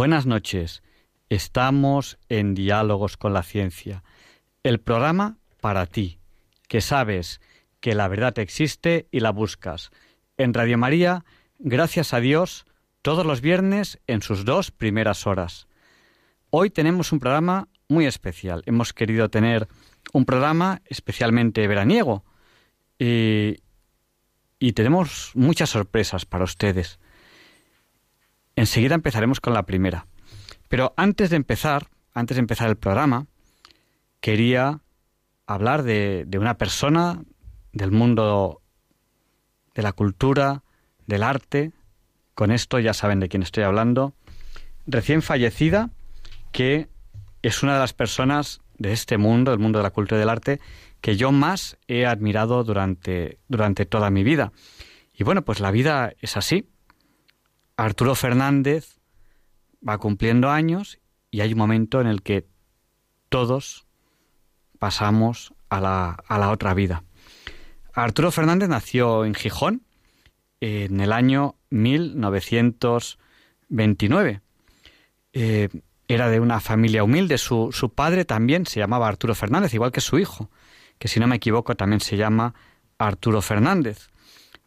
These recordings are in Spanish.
Buenas noches. Estamos en Diálogos con la Ciencia, el programa para ti, que sabes que la verdad existe y la buscas. En Radio María, gracias a Dios, todos los viernes en sus dos primeras horas. Hoy tenemos un programa muy especial. Hemos querido tener un programa especialmente veraniego y, y tenemos muchas sorpresas para ustedes. Enseguida empezaremos con la primera. Pero antes de empezar, antes de empezar el programa, quería hablar de, una persona del mundo de la cultura, del arte. Con esto ya saben de quién estoy hablando. Recién fallecida, que es una de las personas de este mundo, del mundo de la cultura y del arte, que yo más he admirado durante, durante toda mi vida. Y bueno, pues la vida es así. Arturo Fernández va cumpliendo años y hay un momento en el que todos pasamos a la, a la otra vida. Arturo Fernández nació en Gijón en el año 1929. Eh, era de una familia humilde. Su, su, padre también se llamaba Arturo Fernández, igual que su hijo, que si no me equivoco también se llama Arturo Fernández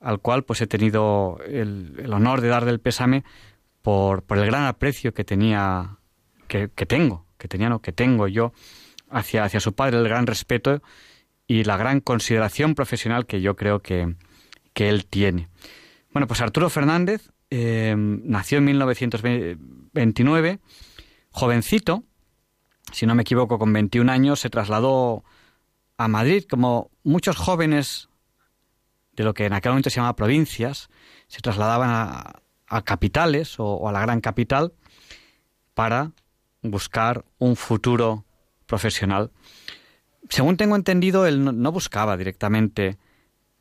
al cual pues he tenido el, honor de dar del pésame por, por, el gran aprecio que tenía, que, tengo, que tenía, no, que tengo yo hacia, hacia su padre, el gran respeto y la gran consideración profesional que yo creo que, que él tiene. Bueno, pues Arturo Fernández eh, nació en 1929, jovencito, si no me equivoco, con 21 años, se trasladó a Madrid, como muchos jóvenes de lo que en aquel momento se llamaba provincias, se trasladaban a, capitales o, a la gran capital para buscar un futuro profesional. Según tengo entendido, él no, buscaba directamente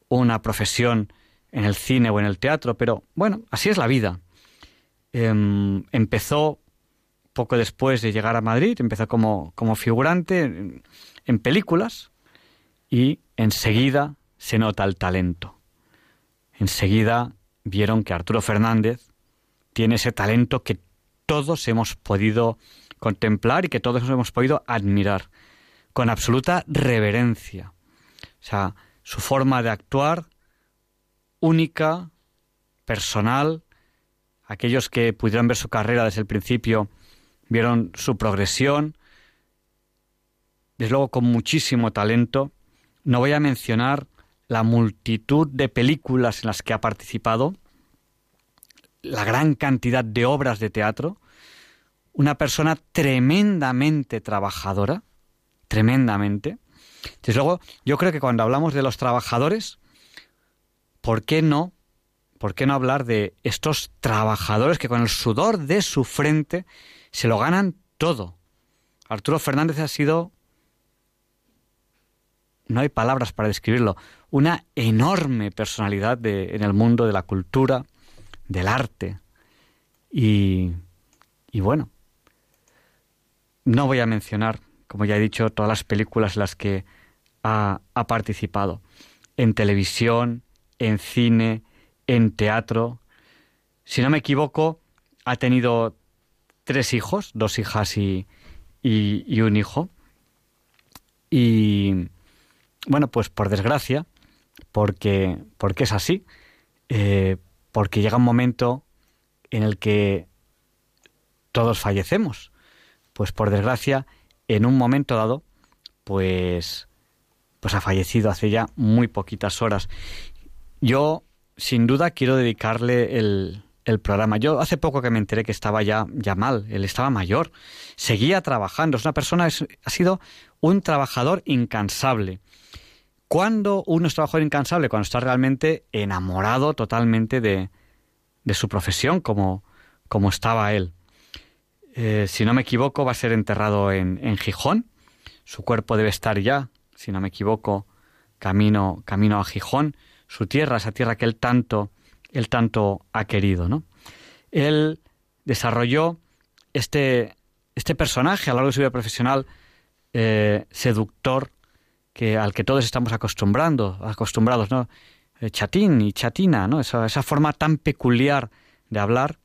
una profesión en el cine o en el teatro, pero bueno, así es la vida. Em, empezó poco después de llegar a Madrid, empezó como, como figurante en películas y enseguida se nota el talento. Enseguida vieron que Arturo Fernández tiene ese talento que todos hemos podido contemplar y que todos hemos podido admirar con absoluta reverencia. O sea, su forma de actuar única, personal, aquellos que pudieron ver su carrera desde el principio vieron su progresión, desde luego con muchísimo talento. No voy a mencionar la multitud de películas en las que ha participado, la gran cantidad de obras de teatro, una persona tremendamente trabajadora, tremendamente. Desde luego, yo creo que cuando hablamos de los trabajadores, ¿por qué no? ¿Por qué no hablar de estos trabajadores que con el sudor de su frente se lo ganan todo? Arturo Fernández ha sido no hay palabras para describirlo, una enorme personalidad en el mundo de la cultura, del arte. Y, y bueno, no voy a mencionar, como ya he dicho, todas las películas en las que ha, ha participado, en televisión, en cine, en teatro. Si no me equivoco, ha tenido tres hijos, dos hijas y, y, y un hijo. Y, bueno, pues por desgracia, porque, porque es así, eh, porque llega un momento en el que todos fallecemos. Pues por desgracia, en un momento dado, pues, pues ha fallecido hace ya muy poquitas horas. Yo, sin duda, quiero dedicarle el, el programa. Yo hace poco que me enteré que estaba ya, ya mal, él estaba mayor, seguía trabajando, es una persona, ha sido un trabajador incansable. ¿Cuándo uno es trabajador incansable? Cuando está realmente enamorado totalmente de, de su profesión como, como estaba él. Eh, si no me equivoco, va a ser enterrado en, en, Gijón. Su cuerpo debe estar ya, si no me equivoco, camino, camino a Gijón, su tierra, esa tierra que él tanto, él tanto ha querido, ¿no? Él desarrolló este, este personaje a lo largo de su vida profesional eh, seductor que al que todos estamos acostumbrando, acostumbrados, ¿no? Eh, chatín y chatina, ¿no? Esa, esa forma tan peculiar de hablar,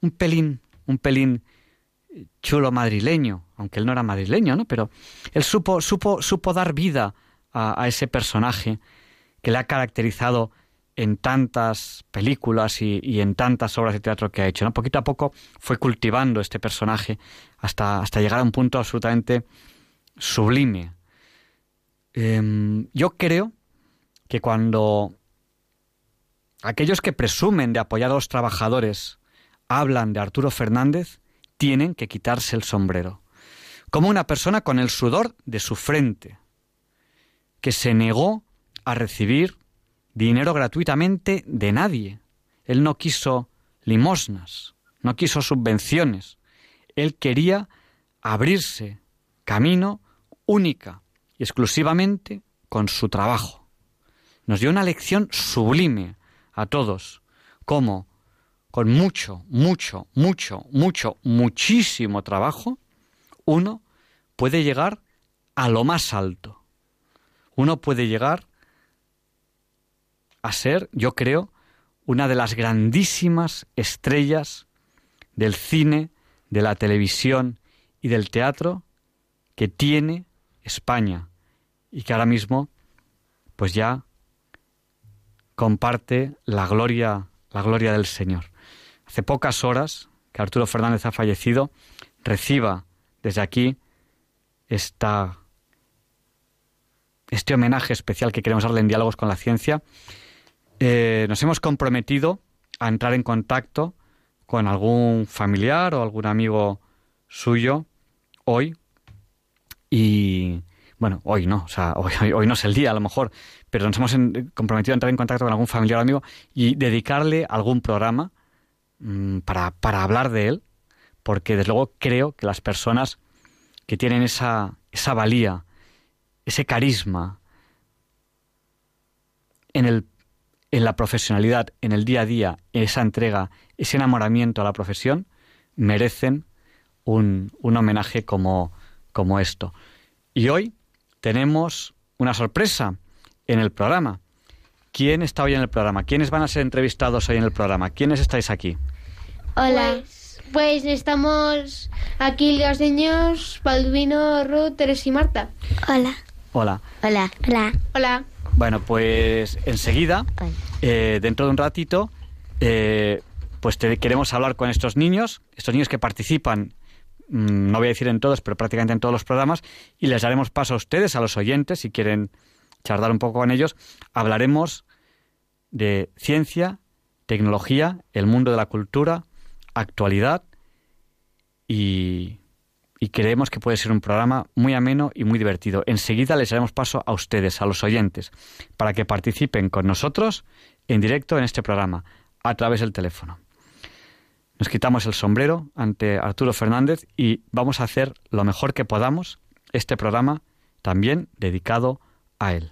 un pelín, un pelín chulo madrileño, aunque él no era madrileño, ¿no? Pero él supo, supo, supo dar vida a, ese personaje que le ha caracterizado en tantas películas y, y, en tantas obras de teatro que ha hecho. ¿no? Poquito a poco fue cultivando este personaje hasta, hasta llegar a un punto absolutamente sublime. Em, yo creo que cuando aquellos que presumen de apoyar a los trabajadores hablan de Arturo Fernández, tienen que quitarse el sombrero. Como una persona con el sudor de su frente, que se negó a recibir dinero gratuitamente de nadie. Él no quiso limosnas, no quiso subvenciones. Él quería abrirse camino única exclusivamente con su trabajo. Nos dio una lección sublime a todos, cómo con mucho, mucho, mucho, mucho, muchísimo trabajo, uno puede llegar a lo más alto. Uno puede llegar a ser, yo creo, una de las grandísimas estrellas del cine, de la televisión y del teatro que tiene España y que ahora mismo pues ya comparte la gloria la gloria del Señor hace pocas horas que Arturo Fernández ha fallecido, reciba desde aquí esta, este homenaje especial que queremos darle en Diálogos con la Ciencia. Eh, nos hemos comprometido a entrar en contacto con algún familiar o algún amigo suyo hoy y bueno, hoy no, o sea, hoy, no es el día a lo mejor, pero nos hemos comprometido a entrar en contacto con algún familiar o amigo y dedicarle algún programa Mm, para, para hablar de él, porque desde luego creo que las personas que tienen esa, esa valía, ese carisma en, el, en la profesionalidad, en el día a día, esa entrega, ese enamoramiento a la profesión, merecen un, un homenaje como, como esto. Y hoy tenemos una sorpresa en el programa. ¿Quién está hoy en el programa? ¿Quiénes van a ser entrevistados hoy en el programa? ¿Quiénes estáis aquí? Hola. Pues, pues, estamos aquí los niños Balduino, Ruth, Teres y Marta. Hola. Hola. Hola. Hola. Hola. Bueno, pues enseguida, eh, dentro de un ratito, eh, pues queremos hablar con estos niños, estos niños que participan, no voy a decir en todos, pero prácticamente en todos los programas, y les daremos paso a ustedes, a los oyentes, si quieren charlar un poco con ellos. Hablaremos de ciencia, tecnología, el mundo de la cultura, actualidad y, creemos que puede ser un programa muy ameno y muy divertido. Enseguida les daremos paso a ustedes, a los oyentes, para que participen con nosotros en directo en este programa, a través del teléfono. Nos quitamos el sombrero ante Arturo Fernández y vamos a hacer lo mejor que podamos este programa también dedicado a él.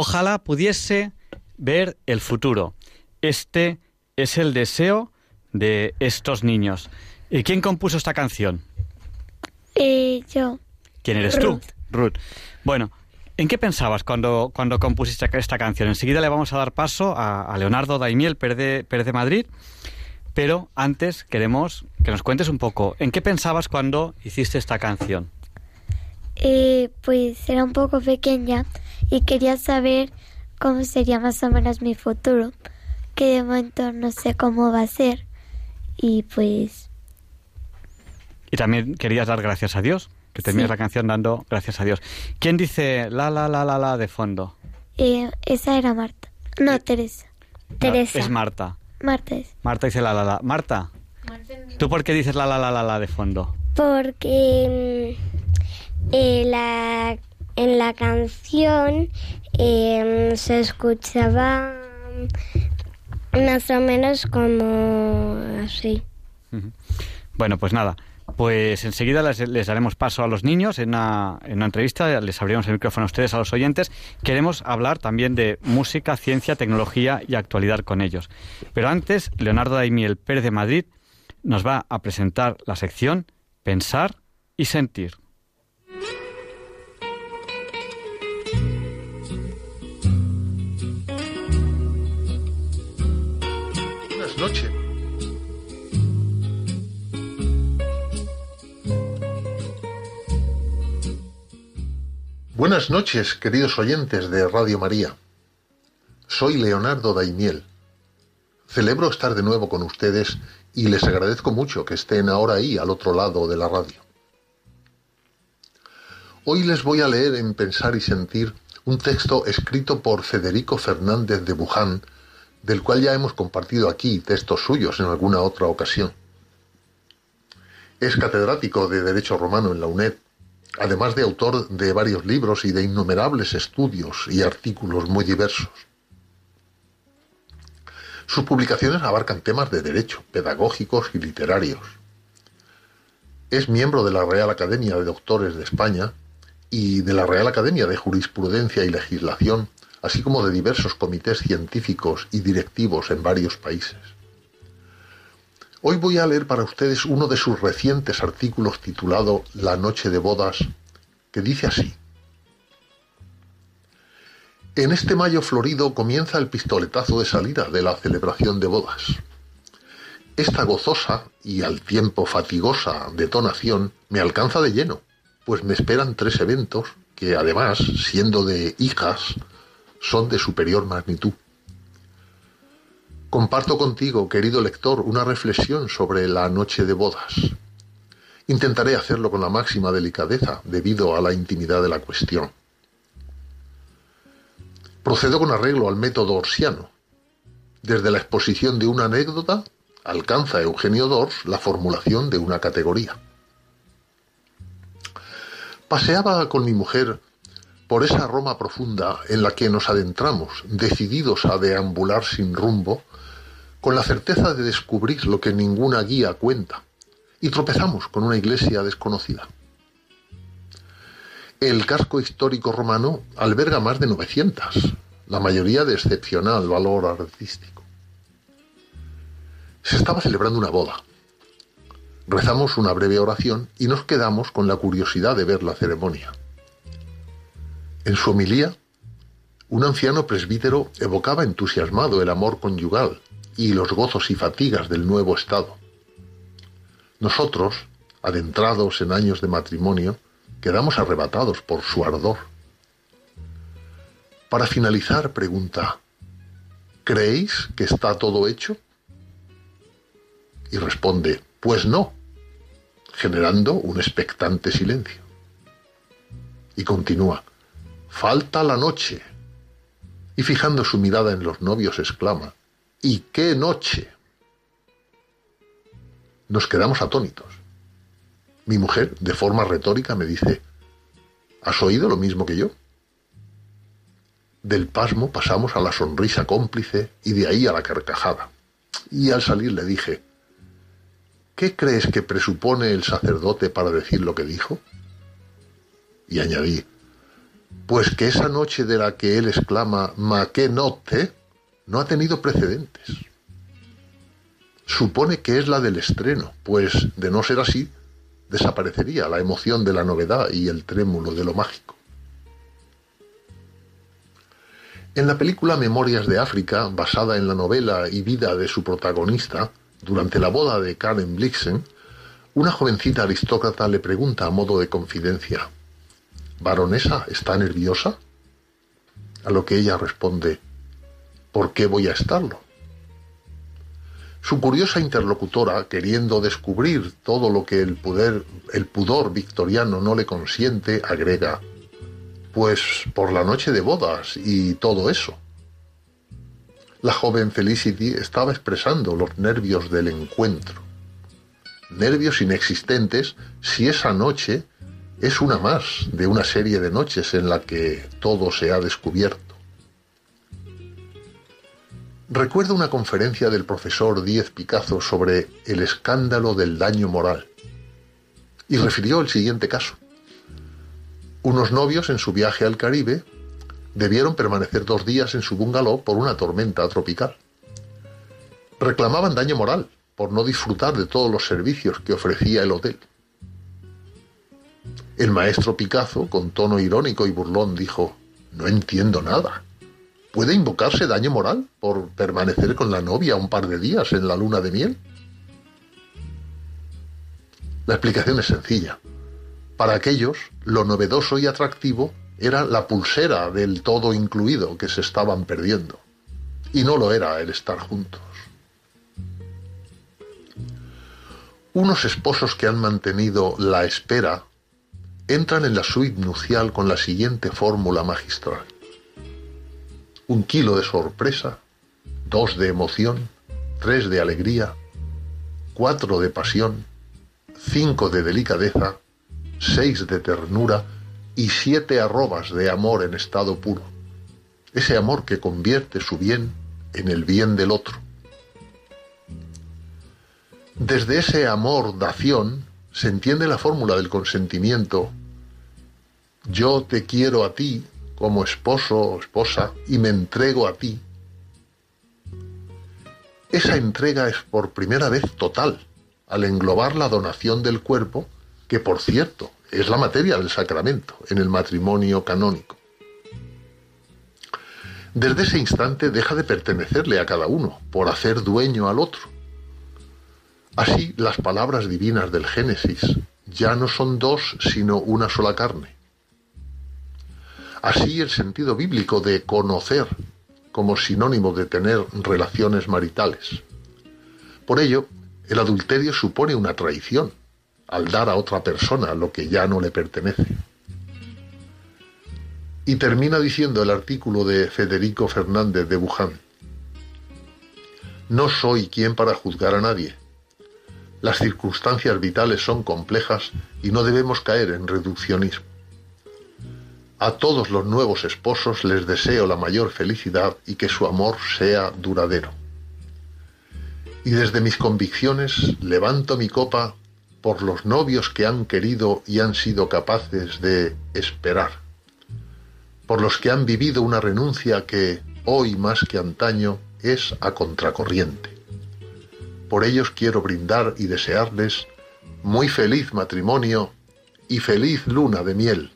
Ojalá pudiese ver el futuro. Este es el deseo de estos niños. ¿Y quién compuso esta canción? Eh, yo. ¿Quién eres tú? Ruth. Bueno, ¿en qué pensabas cuando, cuando compusiste esta canción? Enseguida le vamos a dar paso a, Leonardo Daimiel, Pérez de, Pérez de Madrid, pero antes queremos que nos cuentes un poco, ¿en qué pensabas cuando hiciste esta canción? Eh, pues era un poco pequeña y quería saber cómo sería más o menos mi futuro, que de momento no sé cómo va a ser y pues... Y también querías dar gracias a Dios, que terminas la canción dando gracias a Dios. ¿Quién dice la la la la la de fondo? Eh, esa era Marta. No, eh, Teresa. Teresa. Es Marta. Marta es. Marta dice la la la. Marta. ¿Tú por qué dices la la la la la de fondo? Porque mm, eh, la, en la canción eh, se escuchaba más o menos como así. Bueno, pues nada. Pues enseguida les, daremos paso a los niños en una, en una, entrevista, les abriremos el micrófono a ustedes, a los oyentes. Queremos hablar también de música, ciencia, tecnología y actualidad con ellos. Pero antes, Leonardo Daimiel Pérez de Madrid nos va a presentar la sección Pensar y Sentir. Buenas noches, queridos oyentes de Radio María. Soy Leonardo Daimiel. Celebro estar de nuevo con ustedes y les agradezco mucho que estén ahora ahí al otro lado de la radio. Hoy les voy a leer en Pensar y Sentir un texto escrito por Federico Fernández de Buján, del cual ya hemos compartido aquí textos suyos en alguna otra ocasión. Es catedrático de Derecho Romano en la UNED además de autor de varios libros y de innumerables estudios y artículos muy diversos. Sus publicaciones abarcan temas de derecho, pedagógicos y literarios. Es miembro de la Real Academia de Doctores de España y de la Real Academia de Jurisprudencia y Legislación, así como de diversos comités científicos y directivos en varios países. Hoy voy a leer para ustedes uno de sus recientes artículos titulado La noche de bodas, que dice así. En este mayo florido comienza el pistoletazo de salida de la celebración de bodas. Esta gozosa y al tiempo fatigosa detonación me alcanza de lleno, pues me esperan tres eventos que además, siendo de hijas, son de superior magnitud. Comparto contigo, querido lector, una reflexión sobre la noche de bodas. Intentaré hacerlo con la máxima delicadeza debido a la intimidad de la cuestión. Procedo con arreglo al método orsiano. Desde la exposición de una anécdota alcanza Eugenio Dors la formulación de una categoría. Paseaba con mi mujer por esa Roma profunda en la que nos adentramos, decididos a deambular sin rumbo, con la certeza de descubrir lo que ninguna guía cuenta, y tropezamos con una iglesia desconocida. El casco histórico romano alberga más de 900, la mayoría de excepcional valor artístico. Se estaba celebrando una boda. Rezamos una breve oración y nos quedamos con la curiosidad de ver la ceremonia. En su homilía, un anciano presbítero evocaba entusiasmado el amor conyugal y los gozos y fatigas del nuevo estado. Nosotros, adentrados en años de matrimonio, quedamos arrebatados por su ardor. Para finalizar, pregunta, ¿creéis que está todo hecho? Y responde, pues no, generando un expectante silencio. Y continúa, falta la noche. Y fijando su mirada en los novios exclama, ¿Y qué noche? Nos quedamos atónitos. Mi mujer, de forma retórica, me dice, ¿has oído lo mismo que yo? Del pasmo pasamos a la sonrisa cómplice y de ahí a la carcajada. Y al salir le dije, ¿qué crees que presupone el sacerdote para decir lo que dijo? Y añadí, Pues que esa noche de la que él exclama ma que notte no ha tenido precedentes. Supone que es la del estreno, pues de no ser así, desaparecería la emoción de la novedad y el trémulo de lo mágico. En la película Memorias de África, basada en la novela y vida de su protagonista, durante la boda de Karen Blixen, una jovencita aristócrata le pregunta a modo de confidencia, ¿Baronesa está nerviosa? A lo que ella responde, ¿por qué voy a estarlo? Su curiosa interlocutora, queriendo descubrir todo lo que el, pudor victoriano no le consiente, agrega, pues por la noche de bodas y todo eso. La joven Felicity estaba expresando los nervios del encuentro. Nervios inexistentes si esa noche es una más de una serie de noches en la que todo se ha descubierto. Recuerdo una conferencia del profesor Díez Picazo sobre el escándalo del daño moral y refirió el siguiente caso. Unos novios en su viaje al Caribe debieron permanecer dos días en su bungalow por una tormenta tropical. Reclamaban daño moral por no disfrutar de todos los servicios que ofrecía el hotel. El maestro Picasso, con tono irónico y burlón, dijo, No entiendo nada. ¿Puede invocarse daño moral por permanecer con la novia un par de días en la luna de miel? La explicación es sencilla. Para aquellos, lo novedoso y atractivo era la pulsera del todo incluido que se estaban perdiendo. Y no lo era el estar juntos. Unos esposos que han mantenido la espera entran en la suite nupcial con la siguiente fórmula magistral. Un kilo de sorpresa, dos de emoción, tres de alegría, cuatro de pasión, cinco de delicadeza, seis de ternura y siete arrobas de amor en estado puro. Ese amor que convierte su bien en el bien del otro. Desde ese amor dación se entiende la fórmula del consentimiento. Yo te quiero a ti como esposo o esposa y me entrego a ti. Esa entrega es por primera vez total al englobar la donación del cuerpo que por cierto es la materia del sacramento en el matrimonio canónico. Desde ese instante deja de pertenecerle a cada uno por hacer dueño al otro. Así las palabras divinas del Génesis ya no son dos sino una sola carne. Así el sentido bíblico de conocer como sinónimo de tener relaciones maritales. Por ello, el adulterio supone una traición, al dar a otra persona lo que ya no le pertenece. Y termina diciendo el artículo de Federico Fernández de Buján. No soy quien para juzgar a nadie. Las circunstancias vitales son complejas y no debemos caer en reduccionismo. A todos los nuevos esposos les deseo la mayor felicidad y que su amor sea duradero. Y desde mis convicciones levanto mi copa por los novios que han querido y han sido capaces de esperar, por los que han vivido una renuncia que, hoy más que antaño, es a contracorriente. Por ellos quiero brindar y desearles muy feliz matrimonio y feliz luna de miel.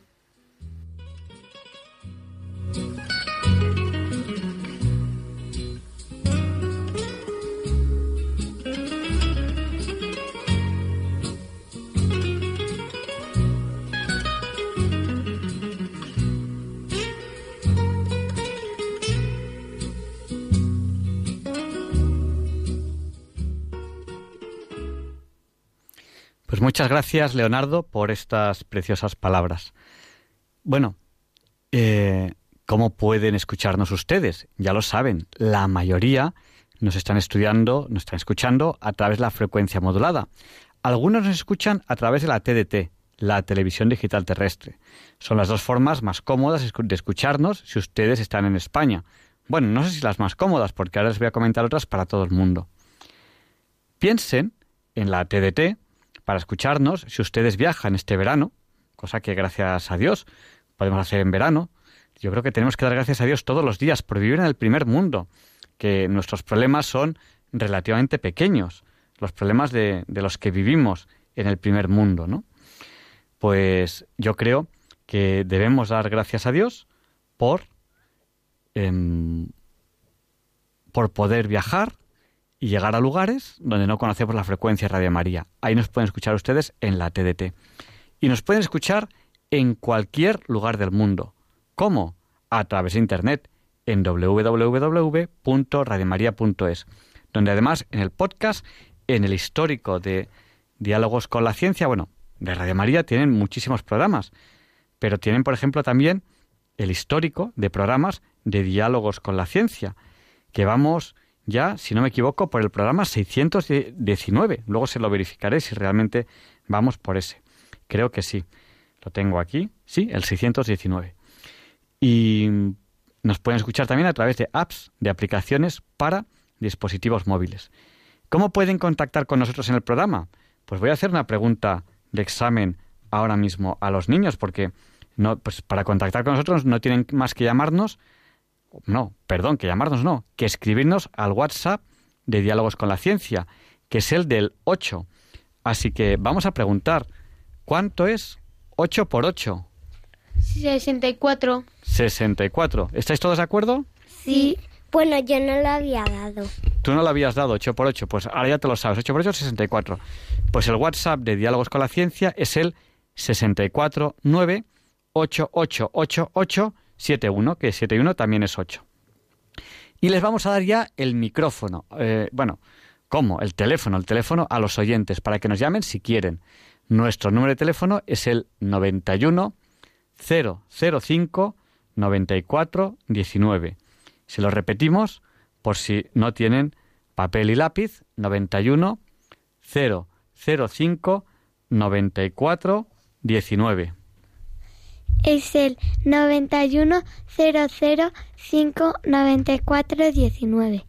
Muchas gracias, Leonardo, por estas preciosas palabras. Bueno, eh, ¿cómo pueden escucharnos ustedes? Ya lo saben, la mayoría nos están estudiando, nos están escuchando a través de la frecuencia modulada. Algunos nos escuchan a través de la TDT, la televisión digital terrestre. Son las dos formas más cómodas de escucharnos si ustedes están en España. Bueno, no sé si las más cómodas, porque ahora les voy a comentar otras para todo el mundo. Piensen en la TDT, para escucharnos si ustedes viajan este verano, cosa que gracias a Dios podemos hacer en verano. Yo creo que tenemos que dar gracias a Dios todos los días por vivir en el primer mundo, que nuestros problemas son relativamente pequeños, los problemas de, los que vivimos en el primer mundo, ¿no? Pues yo creo que debemos dar gracias a Dios por, em, por poder viajar llegar a lugares donde no conocemos la frecuencia Radio María. Ahí nos pueden escuchar ustedes en la TDT. Y nos pueden escuchar en cualquier lugar del mundo. ¿Cómo? A través de Internet en www.radiomaria.es, donde además en el podcast, en el histórico de Diálogos con la Ciencia, bueno, de Radio María tienen muchísimos programas, pero tienen, por ejemplo, también el histórico de programas de Diálogos con la Ciencia, que vamos ya, si no me equivoco, por el programa 619. Luego se lo verificaré si realmente vamos por ese. Creo que sí. Lo tengo aquí. Sí, el 619. Y nos pueden escuchar también a través de apps, de aplicaciones para dispositivos móviles. ¿Cómo pueden contactar con nosotros en el programa? Pues voy a hacer una pregunta de examen ahora mismo a los niños, porque no, pues para contactar con nosotros no tienen más que llamarnos, no, perdón, que llamarnos no, que escribirnos al WhatsApp de Diálogos con la Ciencia, que es el del 8. Así que vamos a preguntar, ¿cuánto es 8 por 8? 64. 64. ¿Estáis todos de acuerdo? Sí. Bueno, yo no lo había dado. Tú no lo habías dado, 8 por 8. Pues ahora ya te lo sabes. 8 por 8 es 64. Pues el WhatsApp de Diálogos con la Ciencia es el 649888871, que 71 también es 8. Y les vamos a dar ya el micrófono. Eh, bueno, ¿cómo? El teléfono, el teléfono a los oyentes para que nos llamen si quieren. Nuestro número de teléfono es el 91 005 94 19. Si lo repetimos, por si no tienen papel y lápiz, 91 005 94 19. Es el 91 005 94 19.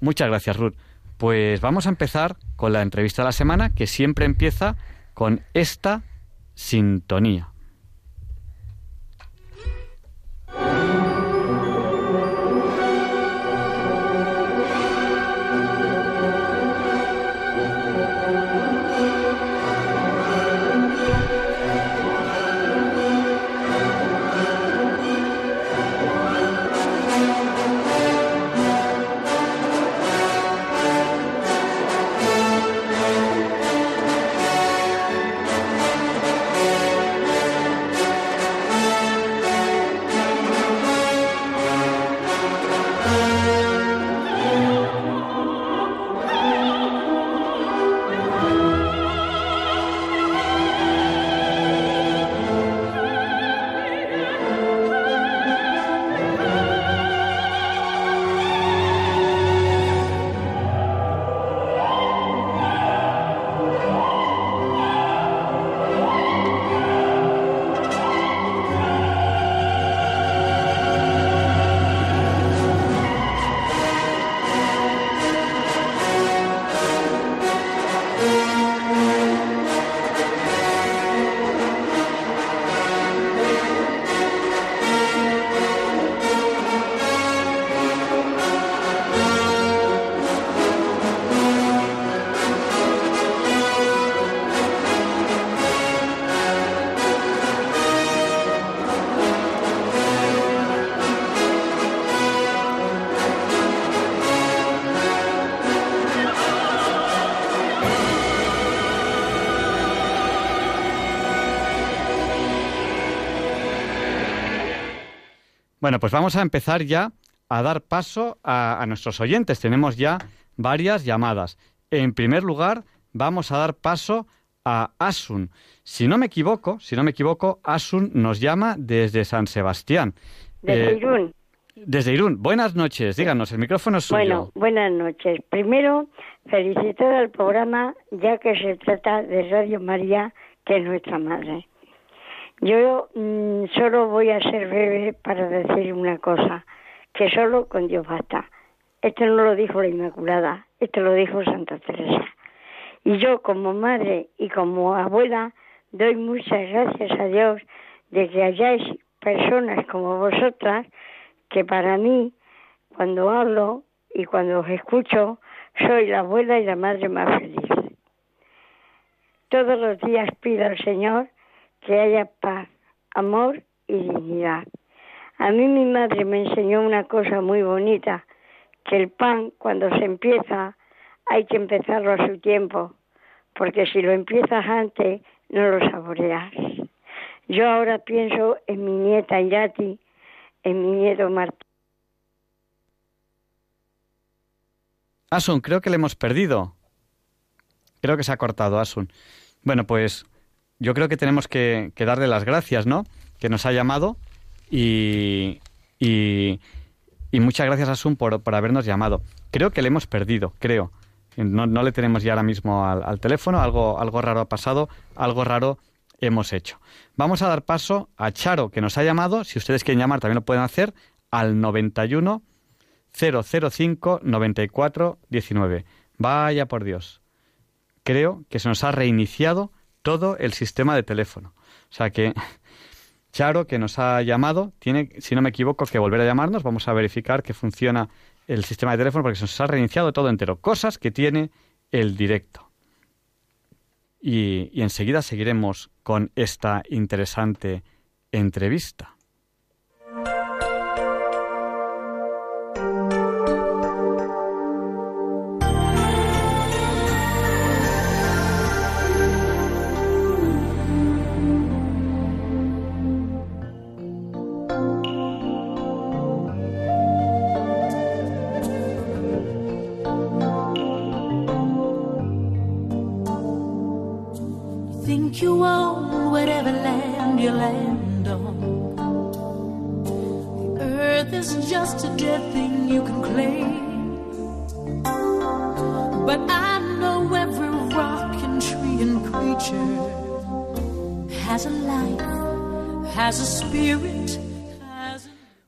Muchas gracias, Ruth. Pues vamos a empezar con la entrevista de la semana, que siempre empieza con esta sintonía. Bueno, pues vamos a empezar ya a dar paso a, nuestros oyentes. Tenemos ya varias llamadas. En primer lugar, vamos a dar paso a Asun. Si no me equivoco, si no me equivoco, Asun nos llama desde San Sebastián. Desde eh, Irún. Desde Irún. Buenas noches, díganos, el micrófono es suyo. Bueno, buenas noches. Primero, felicitar al programa, ya que se trata de Radio María, que es nuestra madre. Yo mm, solo voy a ser breve para decir una cosa, que solo con Dios basta. Esto no lo dijo la Inmaculada, esto lo dijo Santa Teresa. Y yo como madre y como abuela doy muchas gracias a Dios de que hayáis personas como vosotras que para mí, cuando hablo y cuando os escucho, soy la abuela y la madre más feliz. Todos los días pido al Señor que haya paz, amor y dignidad. A mí mi madre me enseñó una cosa muy bonita, que el pan cuando se empieza hay que empezarlo a su tiempo, porque si lo empiezas antes no lo saboreas. Yo ahora pienso en mi nieta Yati, en mi nieto Martín. Asun, creo que le hemos perdido. Creo que se ha cortado, Asun. Bueno, pues yo creo que tenemos que, darle las gracias, ¿no? Que nos ha llamado y, muchas gracias, Asun, por, por, habernos llamado. Creo que le hemos perdido, creo. No, no le tenemos ya ahora mismo al, al, teléfono, algo, algo raro ha pasado, algo raro hemos hecho. Vamos a dar paso a Charo, que nos ha llamado. Si ustedes quieren llamar, también lo pueden hacer al 91 005 94 19. Vaya por Dios. Creo que se nos ha reiniciado todo el sistema de teléfono. O sea que Charo, que nos ha llamado, tiene, si no me equivoco, que volver a llamarnos. Vamos a verificar que funciona el sistema de teléfono porque se nos ha reiniciado todo entero. Cosas que tiene el directo. y enseguida seguiremos con esta interesante entrevista.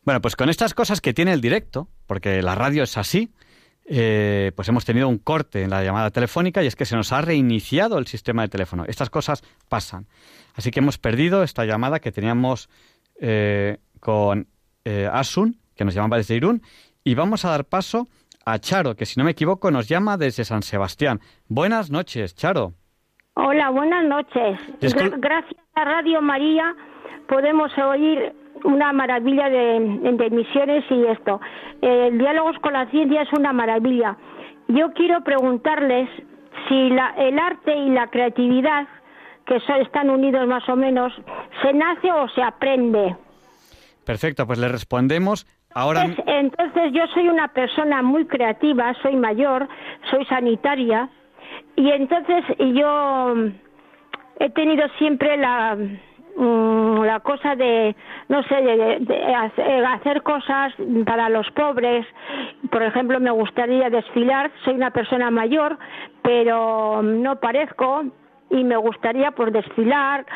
Bueno, pues con estas cosas que tiene el directo, porque la radio es así, eh, pues hemos tenido un corte en la llamada telefónica y es que se nos ha reiniciado el sistema de teléfono. Estas cosas pasan. Así que hemos perdido esta llamada que teníamos eh, con eh, Asun, que nos llamaba desde Irún, y vamos a dar paso a Charo, que si no me equivoco nos llama desde San Sebastián. Buenas noches, Charo. Hola, buenas noches. Gracias a Radio María podemos oír una maravilla de, emisiones y esto. Eh, diálogos con la ciencia es una maravilla. Yo quiero preguntarles si la, el arte y la creatividad, que están unidos más o menos, ¿se nace o se aprende? Perfecto, pues le respondemos ahora. entonces yo soy una persona muy creativa, soy mayor, soy sanitaria, y entonces yo he tenido siempre la Mm, la cosa de, no sé, de, hacer, cosas para los pobres. Por ejemplo, me gustaría desfilar, soy una persona mayor, pero no parezco y me gustaría pues desfilar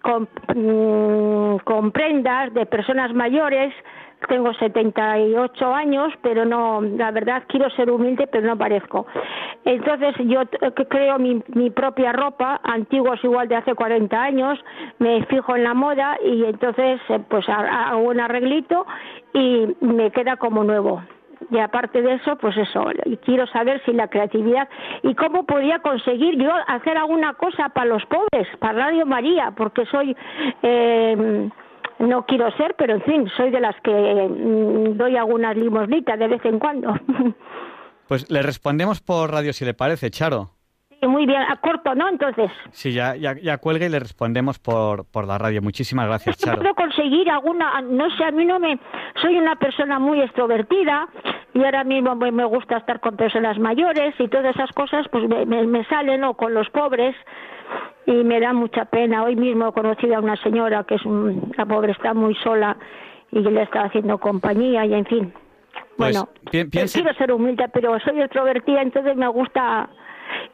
con, mm, con prendas de personas mayores tengo 78 años, pero no, la verdad quiero ser humilde, pero no parezco. Entonces yo creo mi, mi propia ropa, antiguos igual de hace 40 años, me fijo en la moda y entonces eh, pues hago un arreglito y me queda como nuevo y aparte de eso, pues eso, quiero saber si la creatividad y cómo podría conseguir yo hacer alguna cosa para los pobres, para Radio María, porque soy eh, no quiero ser, pero en fin, soy de las que mm, doy algunas limosnitas de vez en cuando. Pues le respondemos por radio si le parece, Charo. Sí, muy bien, a corto, ¿no? Entonces. Sí, ya, ya, ya cuelga y le respondemos por, por la radio. Muchísimas gracias, Charo. Puedo conseguir alguna, no sé, a mí no me, soy una persona muy extrovertida y ahora mismo me, gusta estar con personas mayores y todas esas cosas, pues me, me salen, o Con los pobres y me da mucha pena. Hoy mismo he conocido a una señora que es la pobre está muy sola y le está haciendo compañía y en fin. Pues, bueno, quiero ser humilde, pero soy extrovertida, entonces me gusta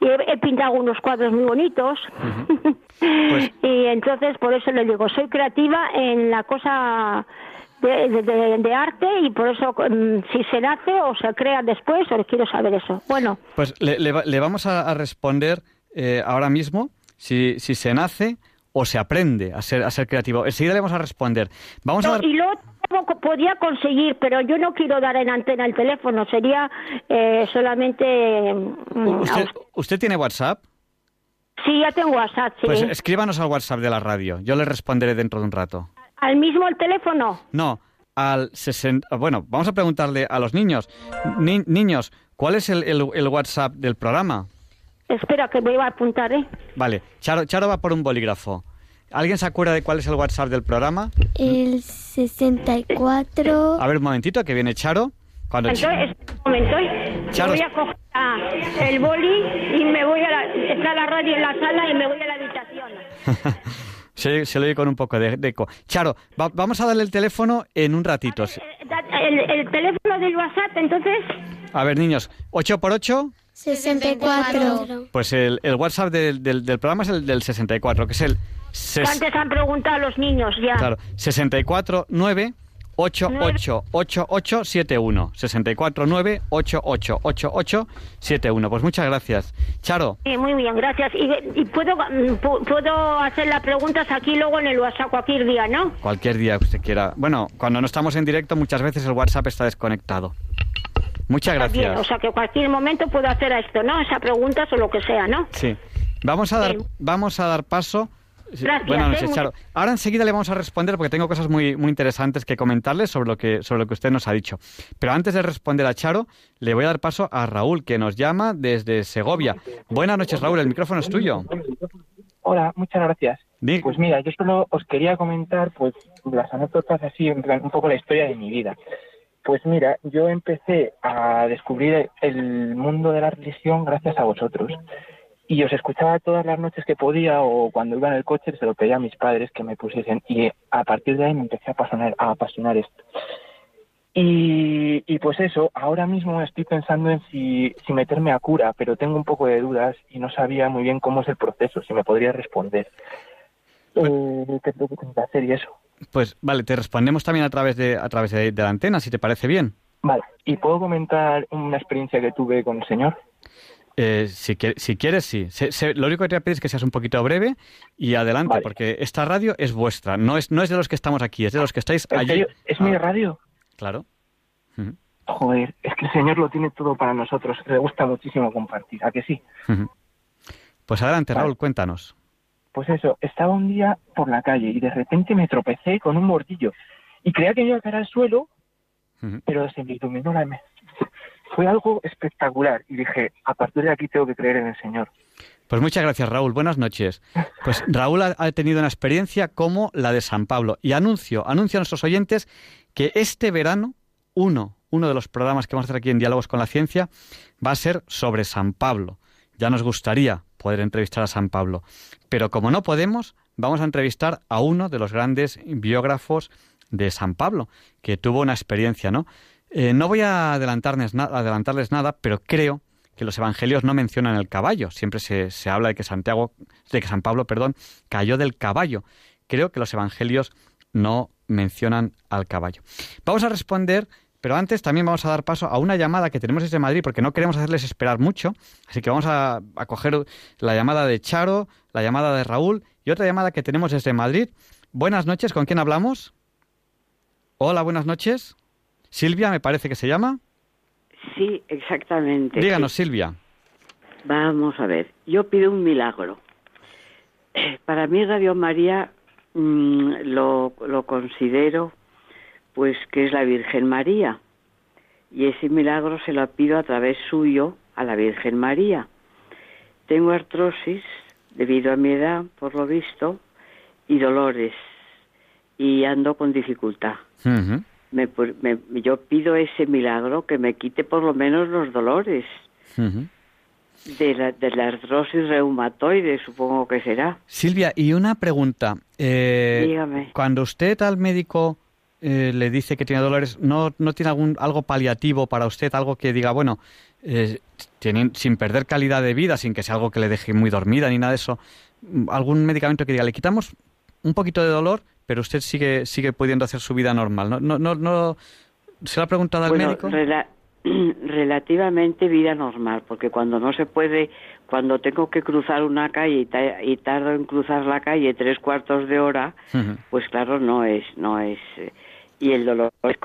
y he, pintado unos cuadros muy bonitos pues y entonces por eso le digo soy creativa en la cosa de, arte y por eso mm, si se nace o se crea después o quiero saber eso bueno pues le, le, vamos a, responder eh, ahora mismo si, si se nace o se aprende a ser, a ser creativo? Enseguida le vamos a responder. Vamos a dar... Y tampoco podía conseguir, pero yo no quiero dar en antena el teléfono, sería eh, solamente... mm, ¿Usted, ¿Usted tiene WhatsApp? Sí, ya tengo WhatsApp, sí. Pues escríbanos al WhatsApp de la radio. Yo le responderé dentro de un rato. ¿Al mismo el teléfono? No, al 60... Bueno, vamos a preguntarle a los niños. Ni- niños, ¿cuál es el, el- el WhatsApp del programa? Espera, que voy a apuntar, ¿eh? Vale, Charo, Charo va por un bolígrafo. ¿Alguien se acuerda de cuál es el WhatsApp del programa? El 64. A ver, un momentito, que viene Charo. Cuando Ch- Entonces, espera un momento, ¿eh? Charo. Voy a coger el boli y me voy a la... Está la radio en la sala y me voy a la habitación. se, se lo oye con un poco de, de eco. Charo, va- vamos a darle el teléfono en un ratito. Eh, da- El, el teléfono del WhatsApp, entonces... A ver, niños, 8 por 8 64. pues el, el WhatsApp del, del- del programa es el del 64, que es el... ses- Antes han preguntado los niños ya. Claro, 64 9 888871. 64 9 888871. Pues muchas gracias. Charo, Sí, muy bien, gracias. Y, y puedo mm, pu- puedo hacer las preguntas aquí luego en el WhatsApp cualquier día, ¿no? cualquier día que usted quiera. Bueno, cuando no estamos en directo muchas veces el WhatsApp está desconectado. Muchas Está bien, gracias. o sea que cualquier momento puedo hacer esto, ¿no? Esa preguntas o lo que sea, ¿no? Sí. Vamos a dar, Sí. vamos a dar paso. Gracias, Buenas ¿eh? noches, Charo. Ahora enseguida le vamos a responder porque tengo cosas muy, muy interesantes que comentarle sobre lo que, sobre lo que usted nos ha dicho. Pero antes de responder a Charo, le voy a dar paso a Raúl, que nos llama desde Segovia. Buenas noches, Raúl, el micrófono es tuyo. Hola, muchas gracias. Pues mira, yo solo os quería comentar pues las anécdotas así, en plan, un poco la historia de mi vida. Pues mira, yo empecé a descubrir el mundo de la religión gracias a vosotros. Y os escuchaba todas las noches que podía o cuando iba en el coche se lo pedía a mis padres que me pusiesen. Y a partir de ahí me empecé a apasionar, a apasionar esto. Y, y pues eso, ahora mismo estoy pensando en si, si meterme a cura, pero tengo un poco de dudas y no sabía muy bien cómo es el proceso, si me podría responder. Eh, ¿Qué es lo que tengo que hacer y eso? Pues vale, te respondemos también a través de, a través de, de la antena, si te parece bien. Vale, ¿y puedo comentar una experiencia que tuve con el Señor? Eh, si, quie- si quieres, sí. Se- se- lo único que te voy a pedir es que seas un poquito breve y adelante, Vale. porque esta radio es vuestra. No es, no es de los que estamos aquí, es de los que estáis ¿En allí. serio? ¿Es mi Ah, radio? Claro. Joder, es que el Señor lo tiene todo para nosotros. Le gusta muchísimo compartir, ¿a que sí? Pues adelante, Vale. Raúl, cuéntanos. Pues eso, estaba un día por la calle y de repente me tropecé con un bordillo y creía que me iba a caer al suelo, pero se me iluminó la. Fue algo espectacular y dije, a partir de aquí tengo que creer en el Señor. Pues muchas gracias, Raúl. Buenas noches. Pues Raúl ha, tenido una experiencia como la de San Pablo. Y anuncio, anuncio a nuestros oyentes que este verano, uno, uno de los programas que vamos a hacer aquí en Diálogos con la Ciencia, va a ser sobre San Pablo. Ya nos gustaría poder entrevistar a San Pablo. Pero como no podemos, vamos a entrevistar a uno de los grandes biógrafos de San Pablo, que tuvo una experiencia, ¿no? Eh, no voy a adelantarles, adelantarles nada, pero creo que los evangelios no mencionan el caballo. Siempre se, se habla de que Santiago, de que San Pablo, perdón, cayó del caballo. Creo que los evangelios no mencionan al caballo. Vamos a responder, pero antes también vamos a dar paso a una llamada que tenemos desde Madrid porque no queremos hacerles esperar mucho. Así que vamos a, a coger la llamada de Charo, la llamada de Raúl y otra llamada que tenemos desde Madrid. Buenas noches, ¿con quién hablamos? Hola, buenas noches. Silvia, me parece que se llama. Sí, exactamente. Díganos, sí. Silvia. Vamos a ver, yo pido un milagro. Para mí Radio María mm, lo, lo considero pues que es la Virgen María y ese milagro se lo pido a través suyo a la Virgen María. Tengo artrosis debido a mi edad, por lo visto, y dolores y ando con dificultad. Me, me- yo pido ese milagro que me quite por lo menos los dolores de la, de la artrosis reumatoide, supongo que será. Silvia, y una pregunta. Eh, Dígame. Cuando usted al médico eh, le dice que tiene dolores, ¿no, no tiene algún algo paliativo para usted? Algo que diga, bueno, eh, tiene- sin perder calidad de vida, sin que sea algo que le deje muy dormida ni nada de eso, algún medicamento que diga, le quitamos un poquito de dolor, pero usted sigue sigue pudiendo hacer su vida normal. ¿No, no, no, no se lo ha preguntado al Bueno, médico? rela- relativamente vida normal, porque cuando no se puede cuando tengo que cruzar una calle y, ta- y tardo en cruzar la calle tres cuartos de hora, pues claro, no es, no es. eh, y el dolor es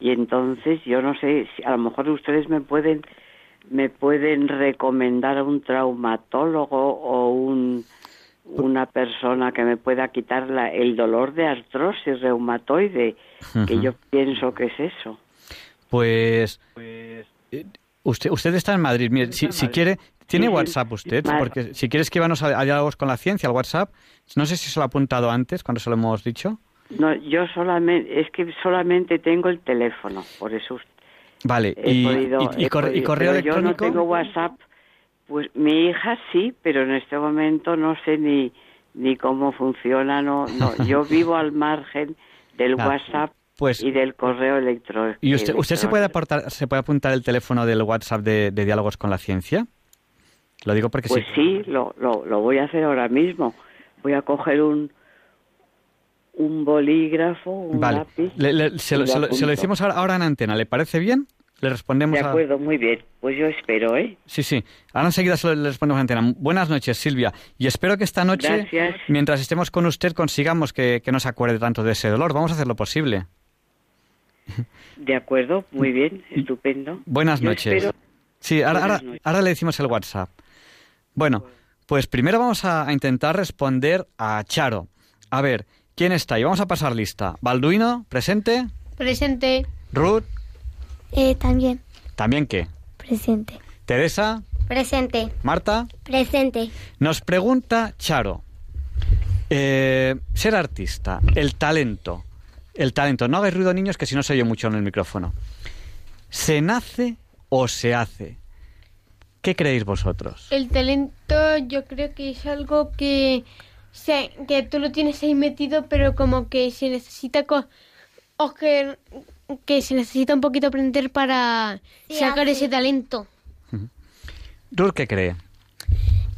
y entonces yo no sé, si a lo mejor ustedes me pueden me pueden recomendar a un traumatólogo o un una persona que me pueda quitar la- el dolor de artrosis reumatoide, que yo pienso que es eso. Pues, eh, usted, usted está en Madrid. Mire, si, si quiere, ¿tiene Sí. WhatsApp usted? Porque si quiere escribirnos a, a Diálogos con la Ciencia, al WhatsApp. No sé si se lo ha apuntado antes, cuando se lo hemos dicho. No, yo solamente, es que solamente tengo el teléfono, por eso Vale, he y, podido- y- correo pero Yo no electrónico. tengo WhatsApp. Pues mi hija sí, pero en este momento no sé ni ni cómo funciona. No, no. Yo vivo al margen del WhatsApp pues- y del correo electrónico. ¿Y usted, usted se puede aportar, se puede apuntar el teléfono del WhatsApp de, de Diálogos con la Ciencia? Lo digo porque Pues sí, lo, lo, lo voy a hacer ahora mismo. Voy a coger un un bolígrafo, un Vale. lápiz. Le- le- se, lo, se lo decimos ahora, ahora en antena. ¿Le parece bien? Le respondemos De a- acuerdo, muy bien. Pues yo espero, ¿eh? Sí, sí. Ahora enseguida se lo- le respondemos en antena. Buenas noches, Silvia. Y espero que esta noche, Gracias. mientras estemos con usted, consigamos que, que no se acuerde tanto de ese dolor. Vamos a hacer lo posible. De acuerdo, muy bien, estupendo. Buenas Yo noches. espero- Sí, ahora, Buenas ahora, noches. ahora le decimos el WhatsApp. Bueno, pues primero vamos a, a intentar responder a Charo. A ver, ¿quién está ahí? Vamos a pasar lista. Balduino, presente. Presente. Ruth, Eh, también, también qué. presente. Teresa, Presente. Marta. Presente. Nos pregunta Charo, eh, ser artista, el talento, el talento, no hagáis ruido niños que si no se oye mucho en el micrófono. ¿Se nace o se hace? ¿Qué creéis vosotros? El talento yo creo que es algo que, que tú lo tienes ahí metido, pero como que se necesita... co- o que, que se necesita un poquito aprender para sacar ese talento. Ruth, ¿qué cree?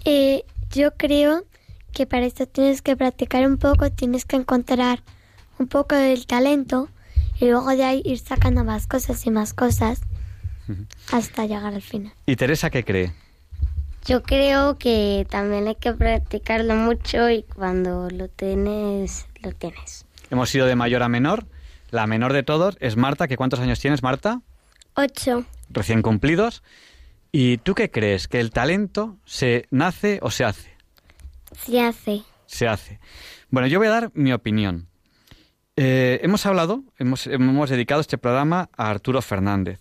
Eh, yo creo que para esto tienes que practicar un poco, tienes que encontrar un poco del talento y luego de ahí ir sacando más cosas y más cosas hasta llegar al final. ¿Y Teresa qué cree? Yo creo que también hay que practicarlo mucho y cuando lo tienes, lo tienes. Hemos ido de mayor a menor. La menor de todos es Marta, que ¿cuántos años tienes, Marta? Ocho. Recién cumplidos. ¿Y tú qué crees? ¿Que el talento se nace o se hace? Se hace. se hace. Bueno, yo voy a dar mi opinión. Eh, hemos hablado, hemos, hemos dedicado este programa a Arturo Fernández.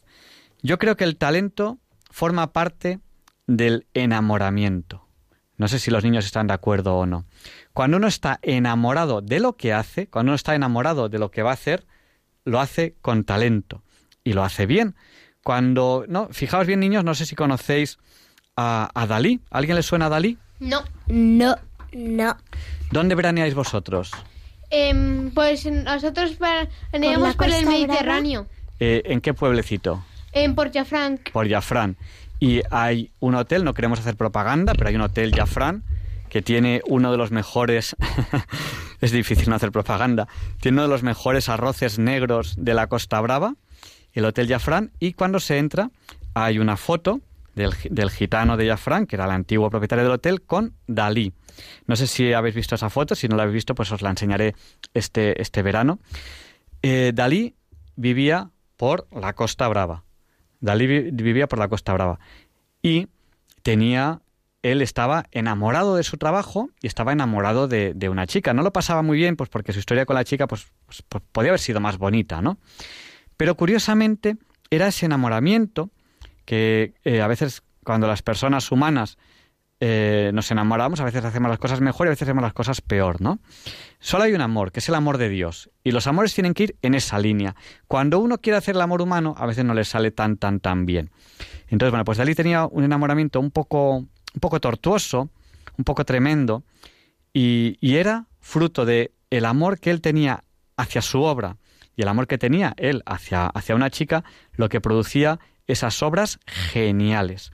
Yo creo que el talento forma parte del enamoramiento. No sé si los niños están de acuerdo o no. Cuando uno está enamorado de lo que hace, cuando uno está enamorado de lo que va a hacer, lo hace con talento y lo hace bien. Cuando, no, fijaos bien niños, no sé si conocéis a, a Dalí. ¿A ¿Alguien le suena a Dalí? No. No, no. ¿Dónde veraneáis vosotros? Em, pues nosotros veníamos por, el Mediterráneo, Eh, ¿En qué pueblecito? en. Por Jafrán. Y hay un hotel, no queremos hacer propaganda, pero hay un hotel Jafrán que tiene uno de los mejores, es difícil no hacer propaganda, tiene uno de los mejores arroces negros de la Costa Brava, el Hotel Jafrán, y cuando se entra hay una foto del, del gitano de Jafrán, que era el antiguo propietario del hotel, con Dalí. No sé si habéis visto esa foto, si no la habéis visto, pues os la enseñaré este, este verano. Eh, Dalí vivía por la Costa Brava. Dalí vi- vivía por la Costa Brava. Y tenía, él estaba enamorado de su trabajo y estaba enamorado de, una chica. No lo pasaba muy bien, pues porque su historia con la chica pues, pues, pues, podía haber sido más bonita, ¿no? Pero curiosamente era ese enamoramiento que eh, a veces cuando las personas humanas eh, nos enamoramos, a veces hacemos las cosas mejor y a veces hacemos las cosas peor, ¿no? Solo hay un amor, que es el amor de Dios. Y los amores tienen que ir en esa línea. Cuando uno quiere hacer el amor humano, a veces no le sale tan, tan, tan bien. Entonces, bueno, pues Dalí tenía un enamoramiento un poco, un poco tortuoso, un poco tremendo, y, era fruto de el amor que él tenía hacia su obra y el amor que tenía él hacia, hacia una chica, lo que producía esas obras geniales.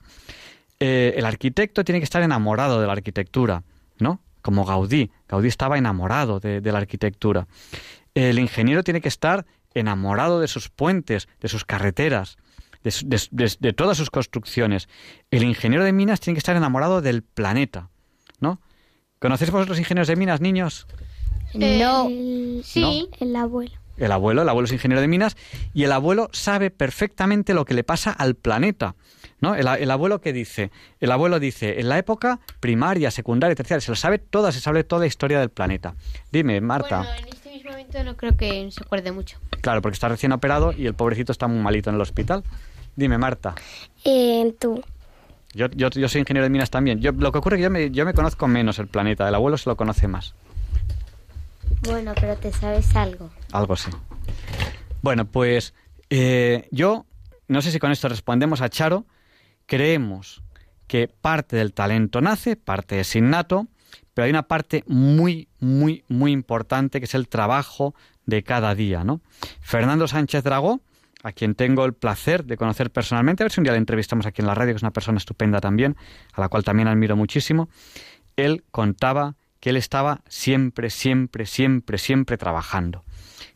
Eh, el arquitecto tiene que estar enamorado de la arquitectura, ¿no? Como Gaudí. Gaudí estaba enamorado de la arquitectura. El ingeniero tiene que estar enamorado de sus puentes, de sus carreteras, de, todas sus construcciones. El ingeniero de minas tiene que estar enamorado del planeta, ¿no? ¿Conocéis vosotros ingenieros de minas, niños? No. sí. El abuelo. El abuelo, el abuelo es ingeniero de minas y el abuelo sabe perfectamente lo que le pasa al planeta. ¿no? El, abuelo que dice, el abuelo dice, en la época primaria, secundaria, terciaria, se lo sabe toda, se sabe toda la historia del planeta. Dime, Marta. Bueno, en este mismo momento no creo que se acuerde mucho. Claro, porque está recién operado y el pobrecito está muy malito en el hospital. Dime, Marta. Eh, tú. Yo, yo, yo, soy ingeniero de minas también. Yo, lo que ocurre es que yo me, yo me conozco menos el planeta, el abuelo se lo conoce más. Bueno, pero te sabes algo. Algo sí. Bueno, pues eh, yo, no sé si con esto respondemos a Charo, creemos que parte del talento nace, parte es innato, pero hay una parte muy, muy, muy importante que es el trabajo de cada día, ¿no? Fernando Sánchez Dragó, a quien tengo el placer de conocer personalmente, a ver si un día le entrevistamos aquí en la radio, que es una persona estupenda también, a la cual también admiro muchísimo, él contaba que él estaba siempre, siempre, siempre, siempre trabajando.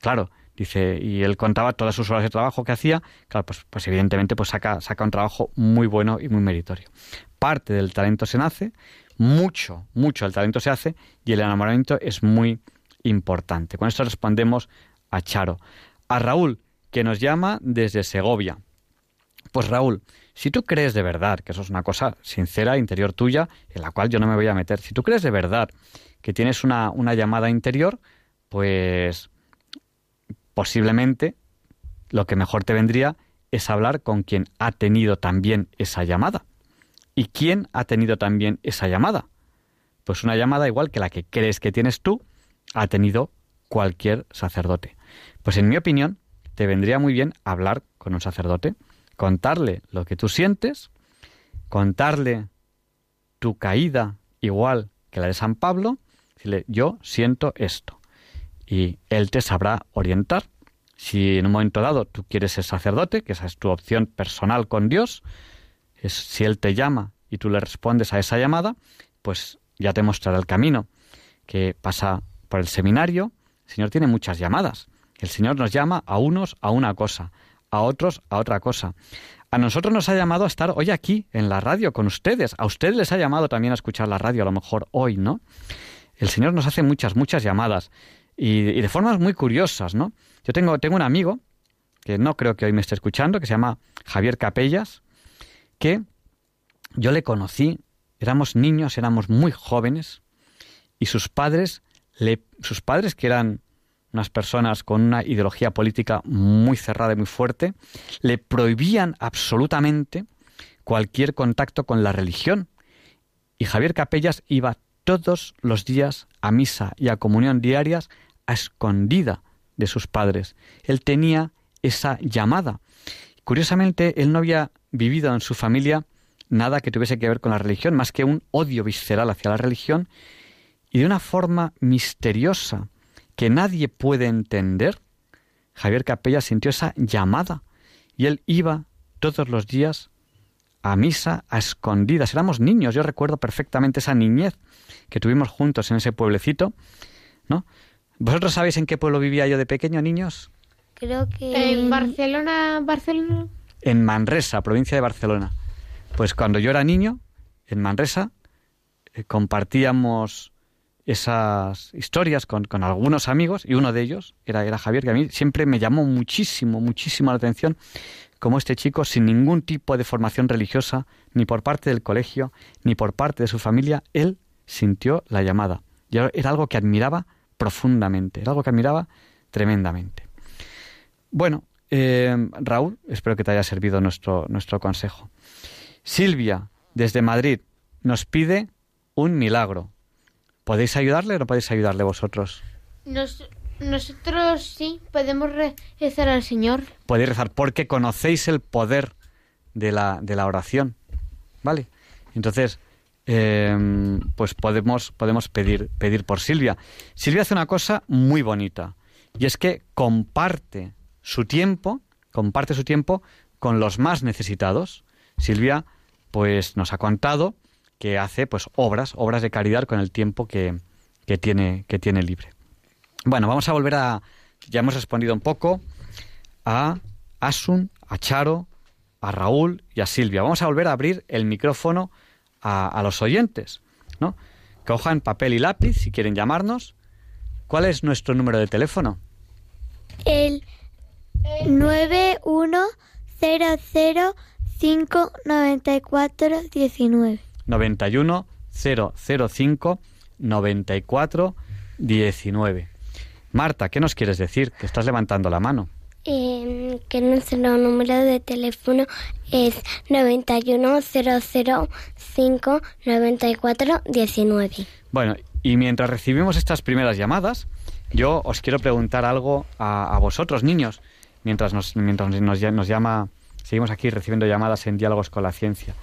Claro, dice, y él contaba todas sus horas de trabajo que hacía, claro, pues, pues evidentemente pues saca, saca un trabajo muy bueno y muy meritorio. Parte del talento se nace, mucho, mucho del talento se hace y el enamoramiento es muy importante. Con esto respondemos a Charo. A Raúl, que nos llama desde Segovia. Pues Raúl, si tú crees de verdad, que eso es una cosa sincera, interior tuya, en la cual yo no me voy a meter, si tú crees de verdad que tienes una, una llamada interior, pues posiblemente lo que mejor te vendría es hablar con quien ha tenido también esa llamada. ¿Y quién ha tenido también esa llamada? Pues una llamada igual que la que crees que tienes tú, ha tenido cualquier sacerdote. Pues en mi opinión, te vendría muy bien hablar con un sacerdote contarle lo que tú sientes, contarle tu caída igual que la de San Pablo, decirle, yo siento esto. Y él te sabrá orientar. Si en un momento dado tú quieres ser sacerdote, que esa es tu opción personal con Dios, es si él te llama y tú le respondes a esa llamada, pues ya te mostrará el camino que pasa por el seminario. El Señor tiene muchas llamadas. El Señor nos llama a unos a una cosa, a otros a otra cosa. A nosotros nos ha llamado a estar hoy aquí en la radio con ustedes. A ustedes les ha llamado también a escuchar la radio, a lo mejor hoy, ¿no? El Señor nos hace muchas, muchas llamadas y, de formas muy curiosas, ¿no? Yo tengo, tengo un amigo que no creo que hoy me esté escuchando, que se llama Javier Capellas, que yo le conocí, éramos niños, éramos muy jóvenes y sus padres, le, sus padres que eran unas personas con una ideología política muy cerrada y muy fuerte, le prohibían absolutamente cualquier contacto con la religión. Y Javier Capellas iba todos los días a misa y a comunión diarias a escondida de sus padres. Él tenía esa llamada. Curiosamente, él no había vivido en su familia nada que tuviese que ver con la religión, más que un odio visceral hacia la religión, y de una forma misteriosa, que nadie puede entender, Javier Capella sintió esa llamada y él iba todos los días a misa a escondidas. Éramos niños, yo recuerdo perfectamente esa niñez que tuvimos juntos en ese pueblecito, ¿no? ¿Vosotros sabéis en qué pueblo vivía yo de pequeño, niños? Creo que en Barcelona, Barcelona. En Manresa, provincia de Barcelona. Pues cuando yo era niño, en Manresa, eh, compartíamos esas historias con, con, algunos amigos y uno de ellos era, era Javier, que a mí siempre me llamó muchísimo, muchísimo la atención como este chico, sin ningún tipo de formación religiosa, ni por parte del colegio, ni por parte de su familia, él sintió la llamada. Y era algo que admiraba profundamente, era algo que admiraba tremendamente. Bueno, eh, Raúl, espero que te haya servido nuestro, nuestro consejo. Silvia, desde Madrid, nos pide un milagro. ¿Podéis ayudarle o no podéis ayudarle vosotros? nosotros sí, podemos rezar al Señor. Podéis rezar porque conocéis el poder de la, de la oración. ¿Vale? Entonces, em, pues podemos, podemos pedir, pedir por Silvia. Silvia hace una cosa muy bonita y es que comparte su tiempo, comparte su tiempo con los más necesitados. Silvia, pues nos ha contado que hace pues obras, obras de caridad con el tiempo que, que, tiene, que tiene libre. Bueno, vamos a volver a, ya hemos respondido un poco a Asun, a Charo, a Raúl y a Silvia. Vamos a volver a abrir el micrófono a, los oyentes, ¿no? Cojan papel y lápiz si quieren llamarnos. ¿Cuál es nuestro número de teléfono? El 910059419. 91 005 94 19. Marta, ¿qué nos quieres decir? Que estás levantando la mano. Eh, que nuestro número de teléfono es 910059419. Bueno, y mientras recibimos estas primeras llamadas, yo os quiero preguntar algo a, a vosotros, niños, mientras, nos, mientras nos llama, seguimos aquí recibiendo llamadas en diálogos con la ciencia.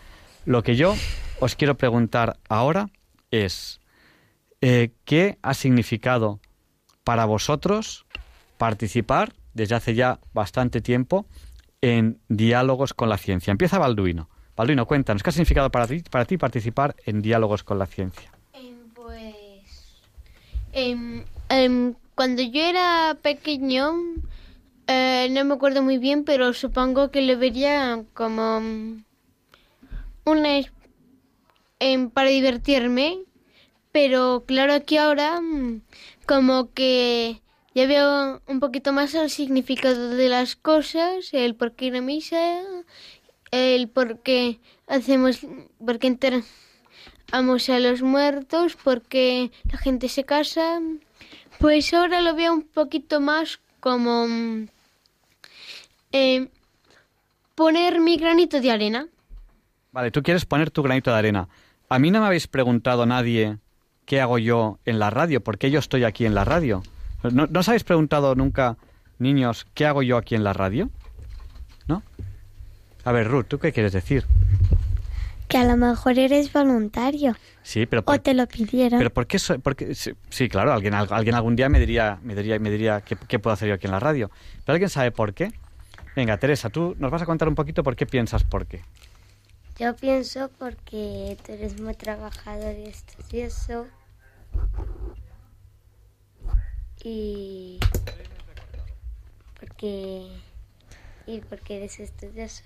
Lo que yo os quiero preguntar ahora es, eh, ¿qué ha significado para vosotros participar desde hace ya bastante tiempo en diálogos con la ciencia? Empieza Balduino. Balduino, cuéntanos, ¿qué ha significado para ti, para ti participar en diálogos con la ciencia? Pues em, em, cuando yo era pequeño, eh, no me acuerdo muy bien, pero supongo que lo vería como una em, para divertirme. Pero claro que ahora mm, como que ya veo un poquito más el significado de las cosas, el por qué ir a misa, el por qué hacemos, por qué enterramos a los muertos, por qué la gente se casa. Pues ahora lo veo un poquito más como mm, eh, poner mi granito de arena. Vale, tú quieres poner tu granito de arena. A mí no me habéis preguntado nadie qué hago yo en la radio, por qué yo estoy aquí en la radio. ¿No, ¿no os habéis preguntado nunca, niños, qué hago yo aquí en la radio? ¿No? A ver, Ruth, ¿tú qué quieres decir? Que a lo mejor eres voluntario Sí, pero o por, te lo pidieron. pero ¿por qué? so- sí, claro, alguien, al- alguien algún día me diría, me diría, me diría ¿qué, qué puedo hacer yo aquí en la radio. ¿Pero alguien sabe por qué? Venga, Teresa, tú nos vas a contar un poquito por qué piensas por qué. Yo pienso porque tú eres muy trabajador y estudioso. Y porque y porque eres estudioso.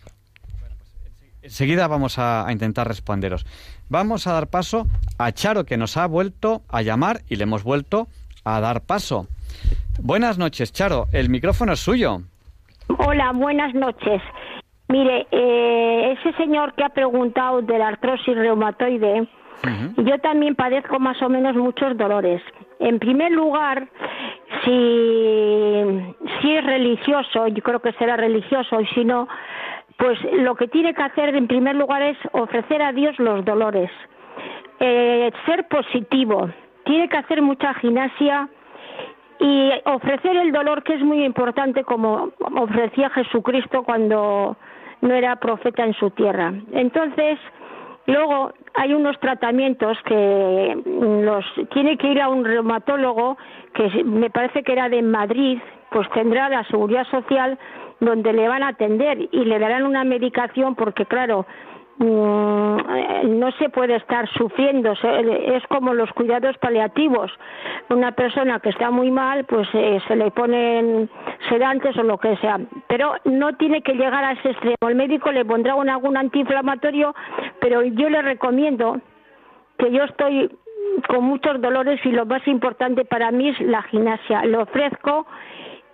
Enseguida vamos a, a intentar responderos. Vamos a dar paso a Charo, que nos ha vuelto a llamar y le hemos vuelto a dar paso. Buenas noches, Charo. El micrófono es suyo. Hola, buenas noches. Mire, eh, ese señor que ha preguntado de la artrosis reumatoide, yo también padezco más o menos muchos dolores. En primer lugar, si, si es religioso, yo creo que será religioso, y si no, pues lo que tiene que hacer en primer lugar es ofrecer a Dios los dolores. Eh, ser positivo, tiene que hacer mucha gimnasia y ofrecer el dolor que es muy importante como ofrecía Jesucristo cuando no era profeta en su tierra. Entonces, luego hay unos tratamientos que los tiene que ir a un reumatólogo que me parece que era de Madrid, pues tendrá la seguridad social donde le van a atender y le darán una medicación porque claro, mm, no se puede estar sufriendo, es como los cuidados paliativos. Una persona que está muy mal, pues eh, se le ponen sedantes o lo que sea, pero no tiene que llegar a ese extremo. El médico le pondrá un, algún antiinflamatorio, pero yo le recomiendo que yo estoy con muchos dolores y lo más importante para mí es la gimnasia. Lo ofrezco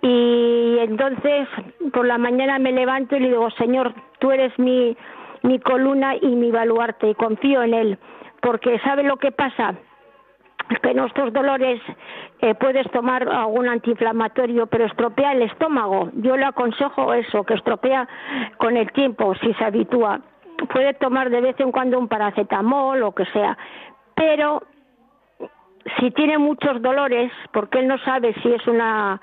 y entonces por la mañana me levanto y le digo, Señor, tú eres mi, mi columna y mi baluarte confío en Él. Porque ¿sabe lo que pasa? que en estos dolores eh, puedes tomar algún antiinflamatorio, pero estropea el estómago. Yo le aconsejo eso, que estropea con el tiempo, si se habitúa. Puede tomar de vez en cuando un paracetamol o que sea, pero si tiene muchos dolores, porque él no sabe si es una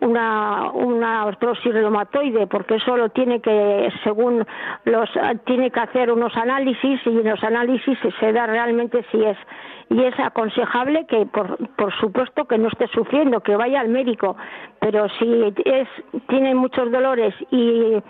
una una artrosis reumatoide, porque eso lo tiene que según los tiene que hacer unos análisis y en los análisis se da realmente si es y es aconsejable que por, por supuesto que no esté sufriendo, que vaya al médico, pero si es tiene muchos dolores y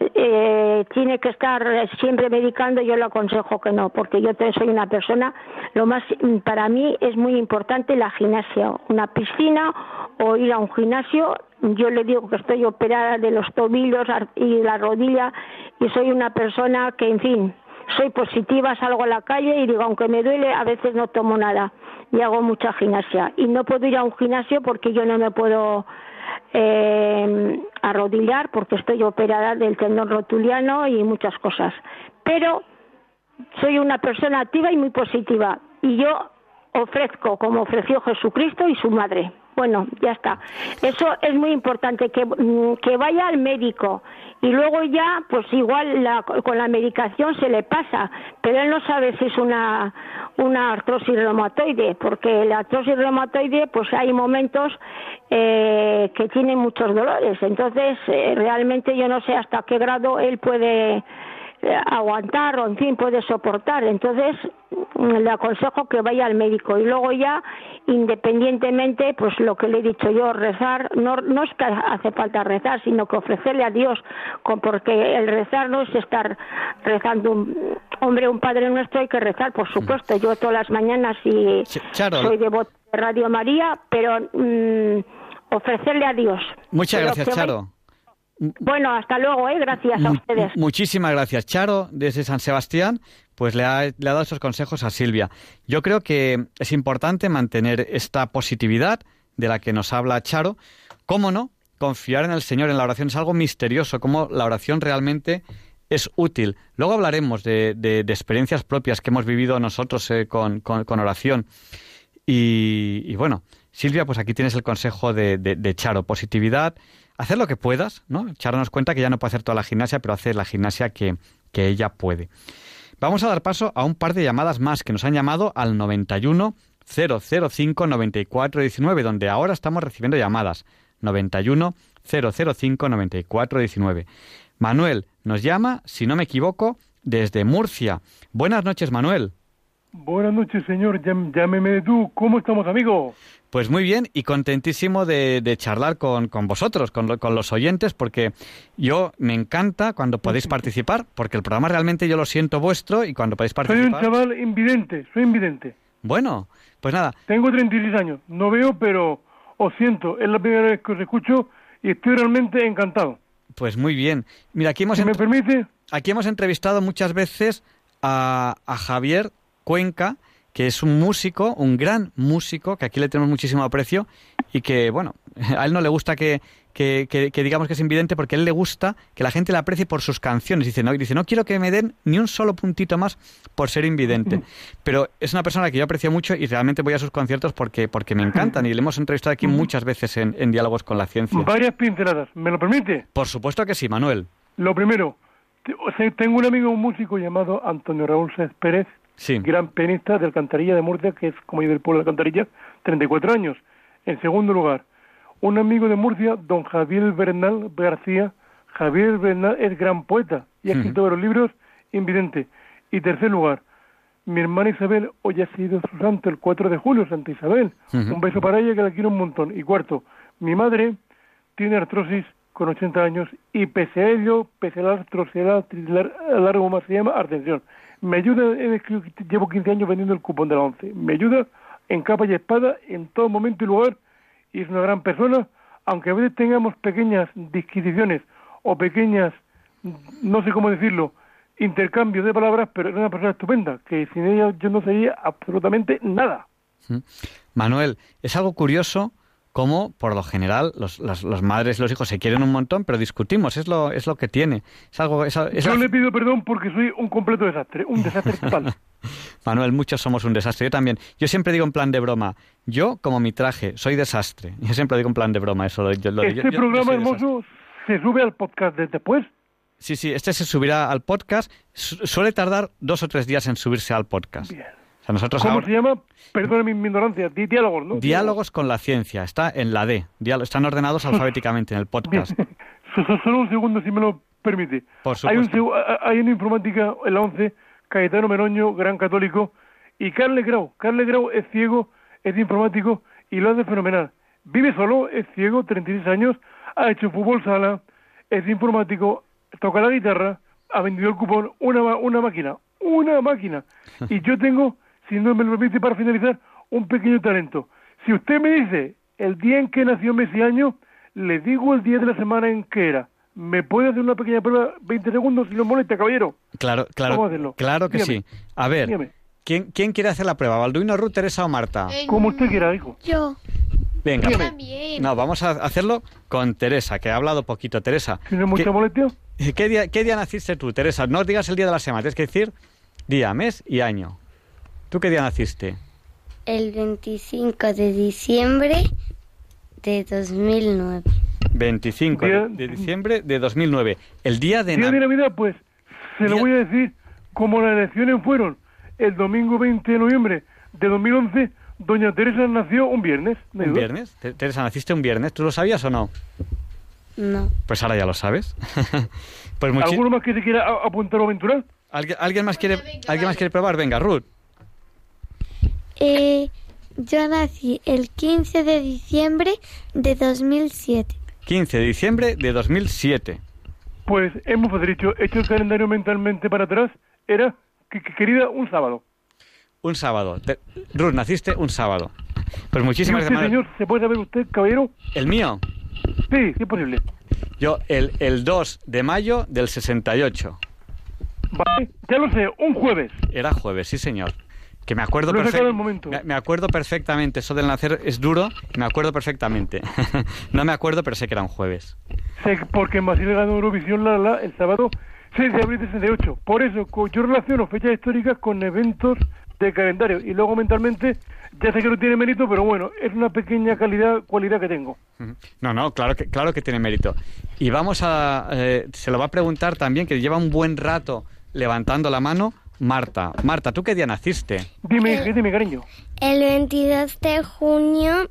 eh, tiene que estar siempre medicando, yo le aconsejo que no, porque yo soy una persona, lo más para mí es muy importante la gimnasia, una piscina o ir a un gimnasio yo le digo que estoy operada de los tobillos y la rodilla y soy una persona que, en fin, soy positiva, salgo a la calle y digo, aunque me duele, a veces no tomo nada y hago mucha gimnasia. Y no puedo ir a un gimnasio porque yo no me puedo eh, arrodillar porque estoy operada del tendón rotuliano y muchas cosas. Pero soy una persona activa y muy positiva y yo ofrezco como ofreció Jesucristo y su madre. Bueno, ya está. Eso es muy importante, que, mm, que vaya al médico y luego ya, pues igual la, con la medicación se le pasa, pero él no sabe si es una, una artrosis reumatoide, porque la artrosis reumatoide, pues hay momentos eh, que tiene muchos dolores. Entonces, eh, realmente yo no sé hasta qué grado él puede aguantar o en fin puede soportar. Entonces mm, le aconsejo que vaya al médico y luego ya independientemente pues lo que le he dicho yo rezar no no es que hace falta rezar sino que ofrecerle a Dios porque el rezar no es estar rezando un hombre un padre nuestro hay que rezar por supuesto. Yo todas las mañanas y soy devoto de Radio María pero mm, ofrecerle a Dios. Muchas gracias Charo bueno, hasta luego, ¿eh? gracias a ustedes. Muchísimas gracias, Charo, desde San Sebastián, pues le ha, le ha dado esos consejos a Silvia. Yo creo que es importante mantener esta positividad de la que nos habla Charo. ¿Cómo no? Confiar en el Señor en la oración es algo misterioso, cómo la oración realmente es útil. Luego hablaremos de, de, experiencias propias que hemos vivido nosotros eh, con, con, oración. Y, y, bueno, Silvia, pues aquí tienes el consejo de, de Charo, positividad hacer lo que puedas, ¿no? Echarnos cuenta que ya no puede hacer toda la gimnasia, pero hacer la gimnasia que, que ella puede. Vamos a dar paso a un par de llamadas más que nos han llamado al 91 005 94 19, donde ahora estamos recibiendo llamadas. 91 005 94 19. Manuel nos llama, si no me equivoco, desde Murcia. Buenas noches, Manuel. Buenas noches, señor. Llámeme tú. ¿Cómo estamos, amigo? Pues muy bien y contentísimo de, charlar con, vosotros, con, los oyentes, porque yo me encanta cuando podéis participar, porque el programa realmente yo lo siento vuestro y cuando podéis participar... Soy un chaval invidente, soy invidente. Bueno, pues nada. Tengo 36 años, no veo, pero os siento, es la primera vez que os escucho y estoy realmente encantado. Pues muy bien. Mira, aquí hemos... me permite? Aquí hemos entrevistado muchas veces a, a Javier Cuenca, que es un músico, un gran músico, que aquí le tenemos muchísimo aprecio y que, bueno, a él no le gusta que, que, digamos que es invidente porque a él le gusta que la gente le aprecie por sus canciones. Dice no, dice, no quiero que me den ni un solo puntito más por ser invidente. Pero es una persona que yo aprecio mucho y realmente voy a sus conciertos porque, porque me encantan y le hemos entrevistado aquí muchas veces en, en Diálogos con la Ciencia. Varias pinceladas, ¿me lo permite? Por supuesto que sí, Manuel. Lo primero, tengo un amigo, un músico llamado Antonio Raúl Cés Pérez, gran pianista de Alcantarilla de Murcia, que es como yo del pueblo de Alcantarilla, 34 años. En segundo lugar, un amigo de Murcia, don Javier Bernal García. Javier Bernal es gran poeta y ha escrito varios libros, invidente. Y tercer lugar, mi hermana Isabel hoy ha sido su santo el 4 de julio, Santa Isabel. Un beso para ella que la quiero un montón. Y cuarto, mi madre tiene artrosis con 80 años y pese a ello, pese a la artrosis a largo más se llama, atención, me ayuda, llevo 15 años vendiendo el cupón de la ONCE, me ayuda en capa y espada en todo momento y lugar y es una gran persona, aunque a veces tengamos pequeñas disquisiciones o pequeñas, no sé cómo decirlo, intercambios de palabras, pero es una persona estupenda, que sin ella yo no sería absolutamente nada. Manuel, es algo curioso como por lo general los, las, madres y los hijos se quieren un montón, pero discutimos, es lo, es lo que tiene. Es algo, es, Yo le pido perdón porque soy un completo desastre, un desastre total. Manuel, muchos somos un desastre, yo también. Yo siempre digo en plan de broma, yo como mi traje, soy desastre. Yo siempre digo en plan de broma eso. Lo, este programa hermoso se sube al podcast de después. Sí, sí, este se subirá al podcast. suele tardar dos o tres días en subirse al podcast. Bien. ¿Cómo se llama? Perdóname mi ignorancia. Diálogos, ¿no? Diálogos con la ciencia. Está en la D. están ordenados alfabéticamente en el podcast. Solo un segundo, si me lo permite. Por supuesto. Hay, una informática en la 11, Cayetano Meroño, gran católico, y Carle Grau. Carle Grau es ciego, es informático y lo hace fenomenal. Vive solo, es ciego, 36 años, ha hecho fútbol sala, es informático, toca la guitarra, ha vendido el cupón, una, una máquina, una máquina. Y yo tengo si no me lo permite para finalizar, un pequeño talento. Si usted me dice el día en que nació Messi año, le digo el día de la semana en que era. ¿Me puede hacer una pequeña prueba, 20 segundos, si no molesta, caballero? Claro, claro. Claro que sí. A ver, ¿quién, ¿quién quiere hacer la prueba? ¿Balduino, Ruth, Teresa o Marta? Como usted quiera, hijo. Yo. Venga. No, vamos a hacerlo con Teresa, que ha hablado poquito. Teresa. ¿Tiene mucha molestia? ¿qué día, ¿Qué día naciste tú, Teresa? No digas el día de la semana, tienes que decir día, mes y año. ¿Tú qué día naciste? El 25 de diciembre de 2009. 25 de diciembre de 2009. El día de, día de Navidad, pues, se lo voy a decir, como las elecciones fueron el domingo 20 de noviembre de 2011, doña Teresa nació un viernes. ¿Un viernes? Teresa, ¿naciste un viernes? ¿Tú lo sabías o no? No. Pues ahora ya lo sabes. pues ¿Alguno más que se quiera apuntar o aventurar? ¿Alguien, más quiere, ¿alguien más quiere probar? Venga, Ruth. Eh, yo nací el 15 de diciembre de 2007. 15 de diciembre de 2007. Pues hemos dicho, hecho el calendario mentalmente para atrás, era, que, querida, un sábado. Un sábado. Ruth, naciste un sábado. Pues muchísimas gracias. señor, ¿se puede saber usted, caballero? ¿El mío? Sí, sí es posible. Yo, el, el 2 de mayo del 68. Vale, ya lo sé, un jueves. Era jueves, sí, señor. Que me acuerdo, perfectamente. me, acuerdo perfectamente. Eso del nacer es duro, me acuerdo perfectamente. no me acuerdo, pero sé que era un jueves. Sé porque en Brasil ganó Eurovisión la, la, el sábado 6 de abril de 68. Por eso yo relaciono fechas históricas con eventos de calendario. Y luego mentalmente, ya sé que no tiene mérito, pero bueno, es una pequeña calidad, cualidad que tengo. No, no, claro que, claro que tiene mérito. Y vamos a... Eh, se lo va a preguntar también, que lleva un buen rato levantando la mano Marta. Marta, ¿tú qué día naciste? Dime, dime, cariño. El 22 de junio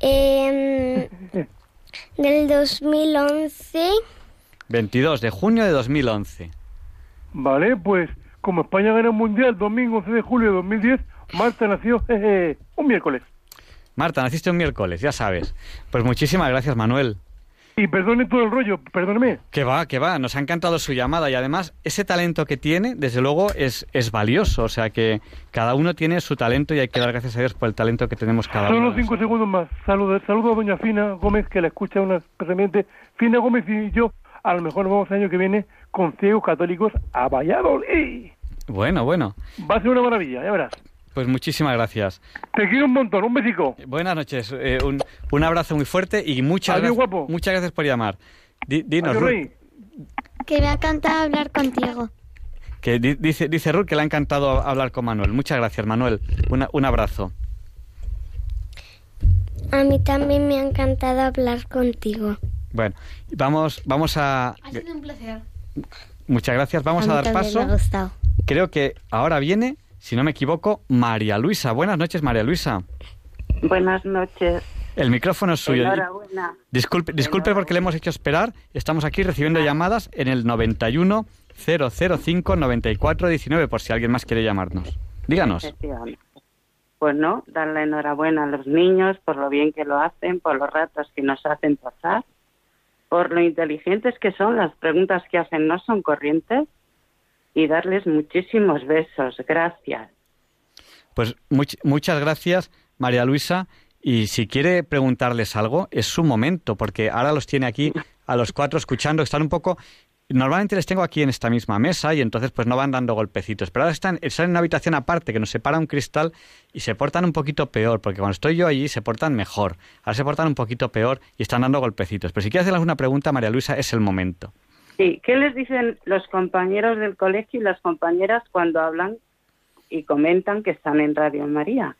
em, del 2011. 22 de junio de 2011. Vale, pues como España gana el Mundial domingo 11 de julio de 2010, Marta nació un miércoles. Marta, naciste un miércoles, ya sabes. Pues muchísimas gracias, Manuel. Y perdone todo el rollo, perdóneme. Que va, que va, nos ha encantado su llamada y además ese talento que tiene, desde luego, es, es valioso. O sea que cada uno tiene su talento y hay que dar gracias a Dios por el talento que tenemos cada uno. Solo cinco segundos más. Saludo, saludo a doña Fina Gómez, que la escucha una especialmente. Fina Gómez y yo, a lo mejor vamos el año que viene con ciegos católicos a Valladolid. Bueno, bueno. Va a ser una maravilla, ya verás. Pues muchísimas gracias. Te quiero un montón, un besico. Buenas noches, eh, un, un, abrazo muy fuerte y muchas, gracias, muchas gracias por llamar. dinos, Ruth. Que me ha encantado hablar contigo. Que dice, dice Ruth que le ha encantado hablar con Manuel. Muchas gracias, Manuel. un abrazo. A mí también me ha encantado hablar contigo. Bueno, vamos, vamos a... Ha sido un placer. Muchas gracias. Vamos a, dar paso. Me ha gustado. Creo que ahora viene si no me equivoco, María Luisa. Buenas noches, María Luisa. Buenas noches. El micrófono es suyo. Enhorabuena. Disculpe, disculpe porque le hemos hecho esperar. Estamos aquí recibiendo llamadas en el 91 005 94 19 por si alguien más quiere llamarnos. Díganos. Pues no, darle enhorabuena a los niños por lo bien que lo hacen, por los ratos que nos hacen pasar, por lo inteligentes que son, las preguntas que hacen no son corrientes y darles muchísimos besos. Gracias. Pues muchas gracias, María Luisa. Y si quiere preguntarles algo, es su momento, porque ahora los tiene aquí a los cuatro escuchando, están un poco... Normalmente les tengo aquí en esta misma mesa y entonces pues no van dando golpecitos, pero ahora están, están en una habitación aparte que nos separa un cristal y se portan un poquito peor, porque cuando estoy yo allí se portan mejor, ahora se portan un poquito peor y están dando golpecitos. Pero si quiere hacer alguna pregunta, María Luisa, es el momento. Sí, ¿qué les dicen los compañeros del colegio y las compañeras cuando hablan y comentan que están en Radio María?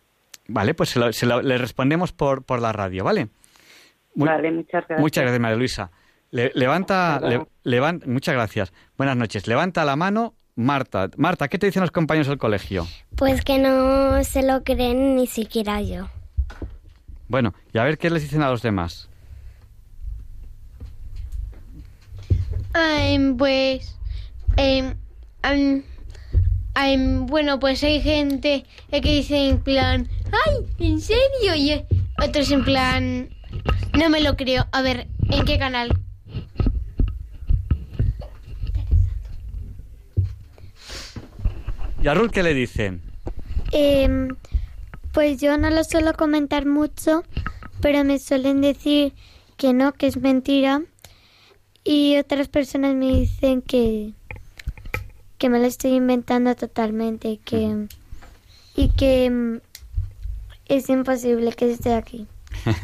Vale, pues se le respondemos por, por la radio, ¿vale? vale, muchas gracias. Muchas gracias, María Luisa. levanta, muchas gracias. Buenas noches. Levanta la mano Marta. Marta, ¿qué te dicen los compañeros del colegio? Pues que no se lo creen ni siquiera yo. Bueno, y a ver qué les dicen a los demás. Pues, bueno, pues hay gente que dice en plan, ¡ay! ¿En serio? Y otros en plan, no me lo creo. A ver, ¿en qué canal? ¿Y a Ruth qué le dicen? Em, pues yo no lo suelo comentar mucho, pero me suelen decir que no, que es mentira. Y otras personas me dicen que, que me lo estoy inventando totalmente que, y que mm, es imposible que esté aquí.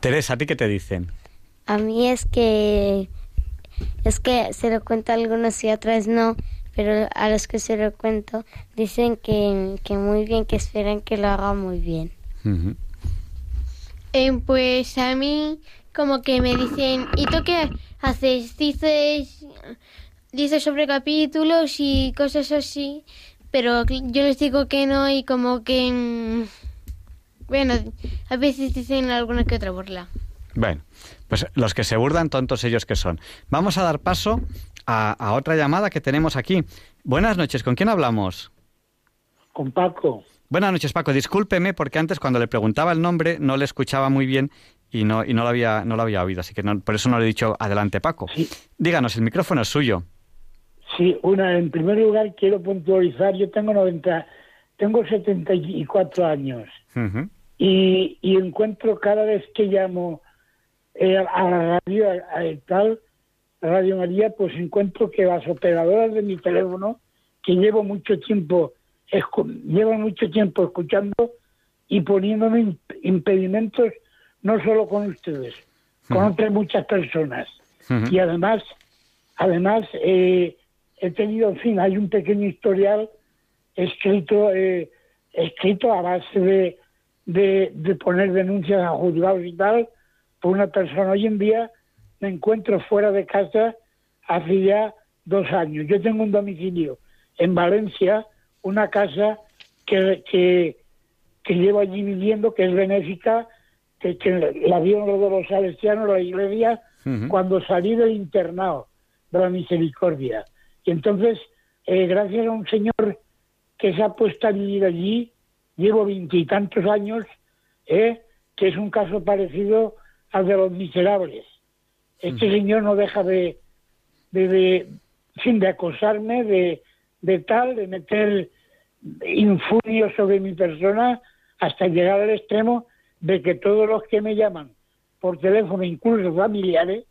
Teresa, ¿a ti qué te dicen? A mí es que es que se lo cuento a algunos y a otros no, pero a los que se lo cuento dicen que, que muy bien, que esperan que lo haga muy bien. Eh, pues a mí como que me dicen, ¿y tú qué haces? Dices, dices sobre capítulos y cosas así, pero yo les digo que no y como que... Mm, bueno, a veces dicen alguna que otra burla. Bueno, pues los que se burdan, tontos ellos que son. Vamos a dar paso a, a otra llamada que tenemos aquí. Buenas noches, ¿con quién hablamos? Con Paco. Buenas noches, Paco. Discúlpeme porque antes cuando le preguntaba el nombre no le escuchaba muy bien y no, y no, lo, había, no lo había oído, así que por eso no le he dicho adelante, Paco. Díganos, el micrófono es suyo. Sí, una, en primer lugar quiero puntualizar, yo tengo 90, tengo 74 años y, y encuentro cada vez que llamo eh, a la radio, a, tal, Radio María, pues encuentro que las operadoras de mi teléfono, que llevo mucho tiempo llevo mucho tiempo escuchando y poniéndome impedimentos no solo con ustedes, con otras muchas personas. Y además, además eh, he tenido, en fin, hay un pequeño historial escrito, eh, escrito a base de, de, de, poner denuncias a juzgados y tal por una persona. Hoy en día me encuentro fuera de casa hace ya dos años. Yo tengo un domicilio en Valencia una casa que, que, llevo allí viviendo, que es benéfica, que, la vieron los de los salesianos, la iglesia, cuando salí del internado de la misericordia. Y entonces, eh, gracias a un señor que se ha puesto a vivir allí, llevo veintitantos años, eh, que es un caso parecido al de los miserables. Este señor no deja de, de, sin de acosarme, de, de tal, de meter infurio sobre mi persona hasta llegar al extremo de que todos los que me llaman por teléfono, incluso familiares,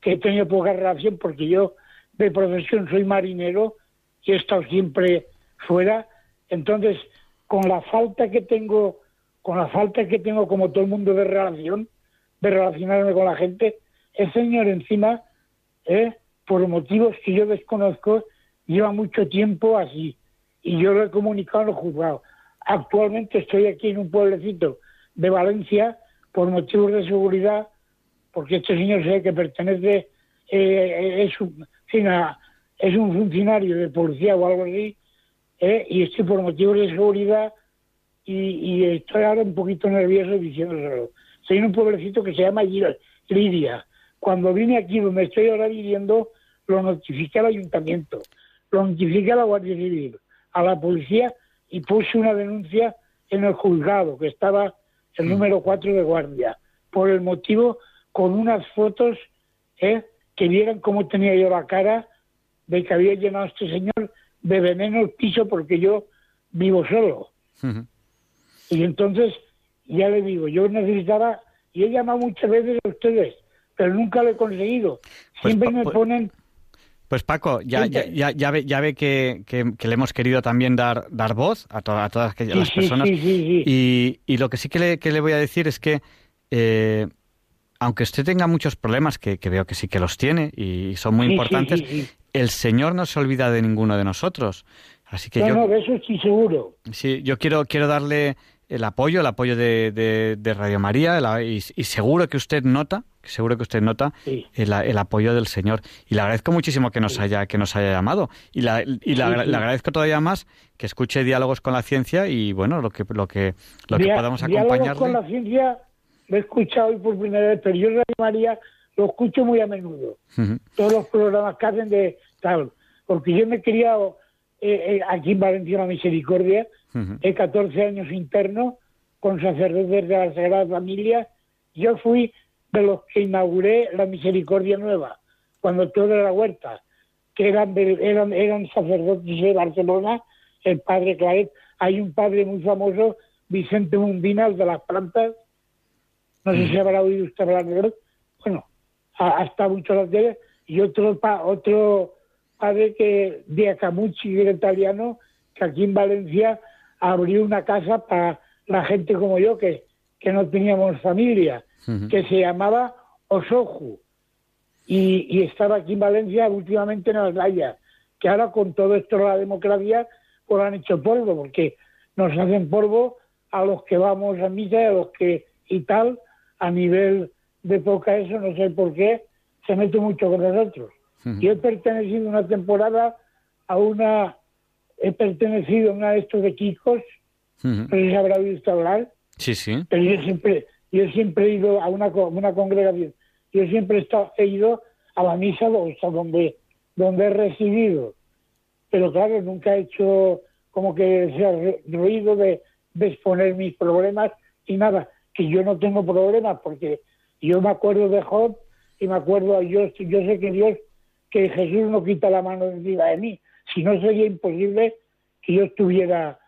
que he tenido poca relación porque yo de profesión soy marinero y he estado siempre fuera, entonces con la falta que tengo, con la falta que tengo como todo el mundo de relación, de relacionarme con la gente, el señor encima, ¿eh? por motivos que yo desconozco, lleva mucho tiempo así. Y yo lo he comunicado en los juzgados. Actualmente estoy aquí en un pueblecito de Valencia por motivos de seguridad, porque este señor sabe que pertenece, eh, es, un, es un funcionario de policía o algo así, eh, y estoy por motivos de seguridad y, estoy ahora un poquito nervioso diciéndoselo. Soy un pueblecito que se llama Lidia. Cuando vine aquí donde estoy ahora viviendo, lo notifiqué al ayuntamiento lo notifiqué a la Guardia Civil, a la policía y puse una denuncia en el juzgado, que estaba el mm. número 4 de guardia, por el motivo con unas fotos ¿eh? que vieran cómo tenía yo la cara de que había llenado este señor de veneno el piso porque yo vivo solo. Y entonces, ya le digo, yo necesitaba, y he llamado muchas veces a ustedes, pero nunca lo he conseguido. Pues Siempre me ponen pues Paco, ya, ya, ya, ve, ya ve que, le hemos querido también dar, dar voz a, a todas las personas. y, y, lo que sí que le, que le voy a decir es que, eh, aunque usted tenga muchos problemas, que, veo que sí que los tiene y son muy importantes, el Señor no se olvida de ninguno de nosotros. Así que yo, no, eso estoy seguro. Sí, yo quiero, quiero darle el apoyo, el apoyo de, de, Radio María, y, seguro que usted nota, seguro que usted nota el, apoyo del Señor. Y le agradezco muchísimo que nos haya, que nos haya llamado. Y, la, y le agradezco todavía más que escuche diálogos con la ciencia y bueno, lo que, lo que, lo que podamos acompañarle. con la ciencia lo he escuchado hoy por primera vez, pero yo Radio María lo escucho muy a menudo. Todos los programas que hacen de tal. Porque yo me he criado eh, eh, aquí en Valencia la Misericordia He 14 años interno con sacerdotes de la Sagrada Familia. Yo fui de los que inauguré la Misericordia Nueva, cuando todo era la huerta, que eran, eran, eran sacerdotes de Barcelona, el padre Claret. Hay un padre muy famoso, Vicente Mundina, de las plantas. No sé si habrá oído usted hablar de él. Bueno, ha, estado mucho en la tele. Y otro, otro padre que de Acamucci, que era italiano, que aquí en Valencia abrió una casa para la gente como yo, que, que no teníamos familia, que se llamaba Osoju. Y, y, estaba aquí en Valencia últimamente en Aldaya, que ahora con todo esto de la democracia, pues han hecho polvo, porque nos hacen polvo a los que vamos a misa y a los que y tal, a nivel de poca eso, no sé por qué, se mete mucho con nosotros. Yo he pertenecido una temporada a una, he pertenecido a una de estos de Kikos, no sé si habrá visto hablar. Sí, sí. Pero yo siempre, yo siempre he ido a una, una congregación, yo siempre he, estado, ido a la misa donde, donde he recibido. Pero claro, nunca he hecho como que sea ruido de, exponer mis problemas y nada, que yo no tengo problemas porque yo me acuerdo de Job y me acuerdo, yo, yo sé que Dios, que Jesús no quita la mano encima de mí, si no sería imposible que yo estuviera,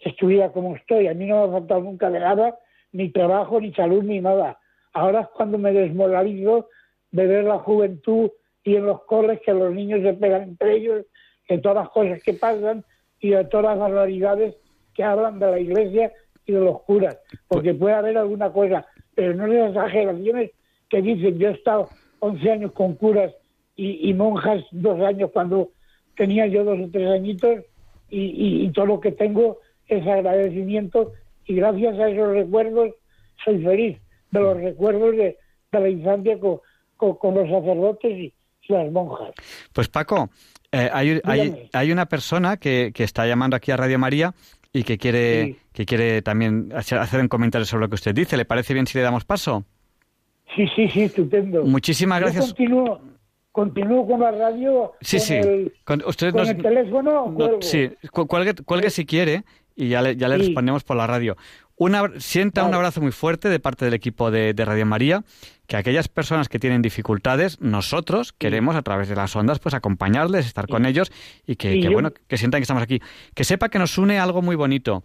estuviera como estoy. A mí no me ha faltado nunca de nada, ni trabajo, ni salud, ni nada. Ahora es cuando me desmoralizo de ver la juventud y en los coles que los niños se pegan entre ellos, de todas las cosas que pasan y de todas las barbaridades que hablan de la iglesia y de los curas, porque puede haber alguna cosa, pero no las exageraciones que dicen, yo he estado 11 años con curas y, monjas dos años cuando tenía yo dos o tres añitos y, todo lo que tengo es agradecimiento y gracias a esos recuerdos soy feliz de los recuerdos de, la infancia con, con, los sacerdotes y, las monjas. Pues Paco, eh, hay, hay, hay, una persona que, que, está llamando aquí a Radio María y que quiere, que quiere también hacer un comentario sobre lo que usted dice. ¿Le parece bien si le damos paso? Sí, sí, sí, estupendo. Muchísimas gracias. Continúo, continúo con la radio. Sí, con sí. El, con, usted el teléfono. sí, cuelgue, cuelgue si quiere y ya le, ya le respondemos por la radio. Una, sienta un abrazo muy fuerte de parte del equipo de, Radio María, que aquellas personas que tienen dificultades, nosotros queremos a través de las ondas pues acompañarles, estar con ellos y que, bueno, que sientan que estamos aquí. Que sepa que nos une algo muy bonito.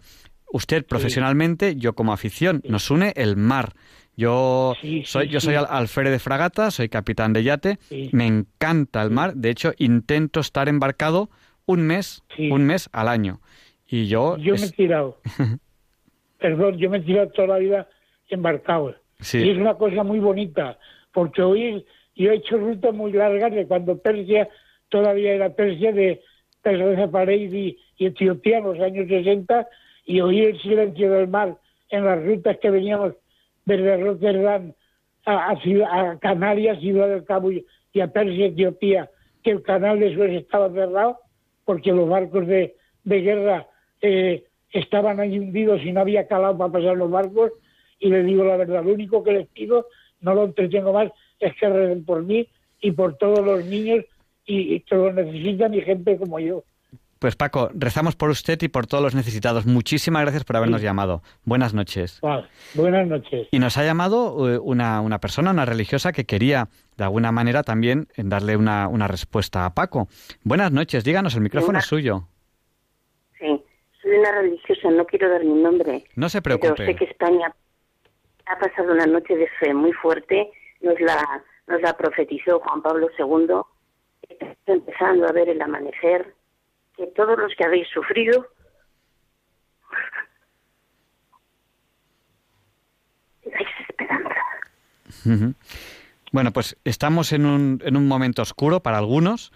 Usted profesionalmente, yo como afición, nos une el mar. Yo soy, yo soy alférez de fragata, soy capitán de yate, me encanta el mar, de hecho intento estar embarcado un mes, un mes al año. Y yo... Yo me he tirado. perdón, yo me he tirado toda la vida embarcado. Y es una cosa muy bonita, porque hoy yo he hecho rutas muy largas de cuando Persia todavía era Persia, de Persia Pareid y, Etiopía en los años 60, y oí el silencio del mar en las rutas que veníamos desde Rotterdam a, a, Canarias, Ciudad del Cabo y, a Persia, Etiopía, que el canal de Suez estaba cerrado porque los barcos de, de guerra eh, estaban ahí hundidos y no había calado para pasar los barcos. Y les digo la verdad, lo único que les pido, no lo entretengo más, es que recen por mí y por todos los niños y, que lo necesitan y gente como yo. Pues Paco, rezamos por usted y por todos los necesitados. Muchísimas gracias por habernos llamado. Buenas noches. buenas noches. Y nos ha llamado eh, una, una, persona, una religiosa, que quería de alguna manera también darle una, una respuesta a Paco. Buenas noches, díganos, el micrófono es suyo. Sí, soy una religiosa, no quiero dar mi nombre. No se preocupe. Pero sé que España ha pasado una noche de fe muy fuerte, nos la, nos la profetizó Juan Pablo II. Está empezando a ver el amanecer, que todos los que habéis sufrido. Bueno, pues estamos en un, en un momento oscuro para algunos,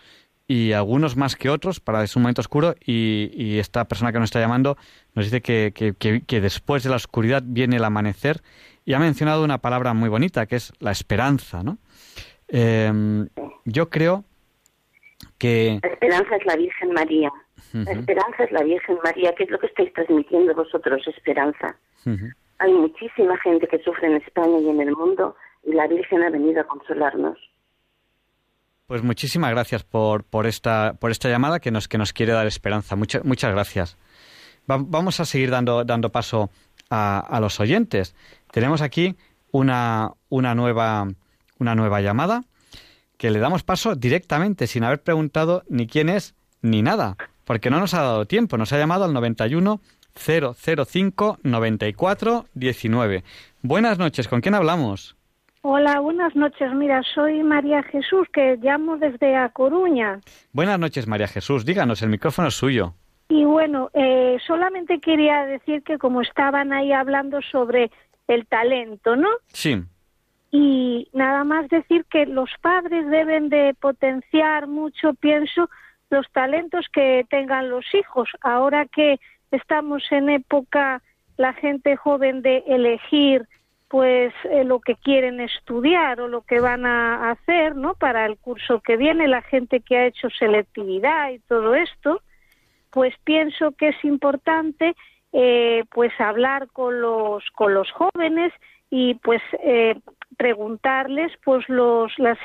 y algunos más que otros para es un momento oscuro y, esta persona que nos está llamando nos dice que, que, después de la oscuridad viene el amanecer y ha mencionado una palabra muy bonita que es la esperanza, ¿no? Em, yo creo que... La esperanza es la Virgen María. La esperanza es la Virgen María. ¿Qué es lo que estáis transmitiendo vosotros? Esperanza. Hay muchísima gente que sufre en España y en el mundo y la Virgen ha venido a consolarnos. Pues muchísimas gracias por, por, esta, por esta llamada que nos, que nos quiere dar esperanza. muchas gracias. vamos a seguir dando, dando paso a, los oyentes. Tenemos aquí una, una, nueva, una nueva llamada que le damos paso directamente sin haber preguntado ni quién es ni nada, porque no nos ha dado tiempo. Nos ha llamado al 91 005 94 19. Buenas noches, ¿con quién hablamos? Hola, buenas noches. Mira, soy María Jesús, que llamo desde A Coruña. Buenas noches, María Jesús. Díganos, el micrófono es suyo. Y bueno, eh, solamente quería decir que como estaban ahí hablando sobre el talento, ¿no? Sí. Y nada más decir que los padres deben de potenciar mucho, pienso, los talentos que tengan los hijos. Ahora que estamos en época, la gente joven de elegir pues eh, lo que quieren estudiar o lo que van a hacer, ¿no? Para el curso que viene, la gente que ha hecho selectividad y todo esto, pues pienso que es importante eh, pues hablar con los con los jóvenes y pues eh, preguntarles pues los las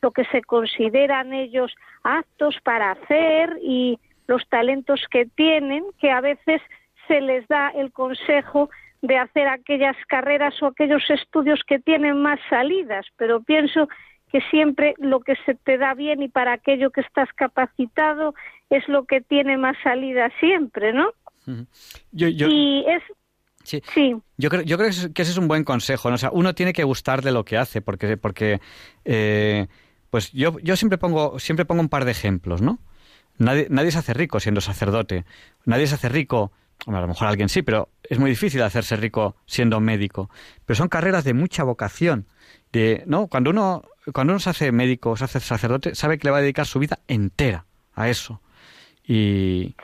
lo que se consideran ellos aptos para hacer y los talentos que tienen que a veces se les da el consejo de hacer aquellas carreras o aquellos estudios que tienen más salidas, pero pienso que siempre lo que se te da bien y para aquello que estás capacitado es lo que tiene más salida siempre, ¿no? yo, y es Sí. Yo creo, yo creo que ese es un buen consejo. ¿no? O sea, uno tiene que gustarle lo que hace, porque, porque eh, pues yo, yo siempre pongo, siempre pongo un par de ejemplos, ¿no? Nadie, nadie se hace rico siendo sacerdote. Nadie se hace rico a lo mejor alguien sí, pero es muy difícil hacerse rico siendo médico. Pero son carreras de mucha vocación. De, ¿no? Cuando uno, cuando uno se hace médico o se hace sacerdote, sabe que le va a dedicar su vida entera a eso. Y,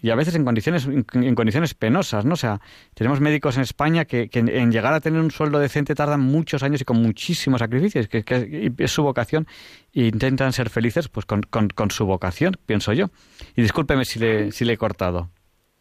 y, a veces en condiciones en condiciones penosas, ¿no? O sea, tenemos médicos en España que, que en llegar a tener un sueldo decente tardan muchos años y con muchísimos sacrificios, que, que es su vocación e intentan ser felices pues con, con, con, su vocación, pienso yo. Y discúlpeme si le, si le he cortado.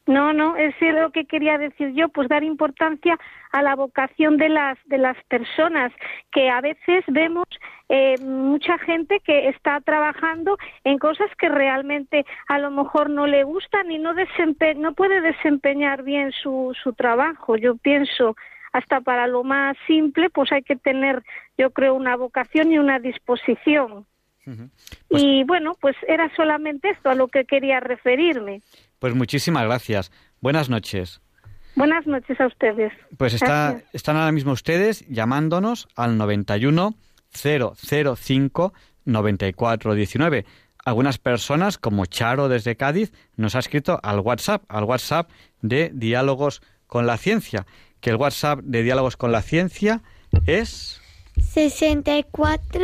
No, no, es lo que quería decir yo, pues dar importancia a la vocación de las de las personas, que a veces vemos eh, mucha gente que está trabajando en cosas que realmente a lo mejor no le gustan y no desempe no puede desempeñar bien su su trabajo. Yo pienso hasta para lo más simple, pues hay que tener, yo creo, una vocación y una disposición. Pues y bueno, pues era solamente esto a lo que quería referirme. Pues muchísimas gracias. Buenas noches. Buenas noches a ustedes. Pues está, están ahora mismo ustedes llamándonos al 91 005 9419. Algunas personas, como Charo desde Cádiz, nos ha escrito al WhatsApp, al WhatsApp de Diálogos con la Ciencia, que el WhatsApp de Diálogos con la Ciencia es... 64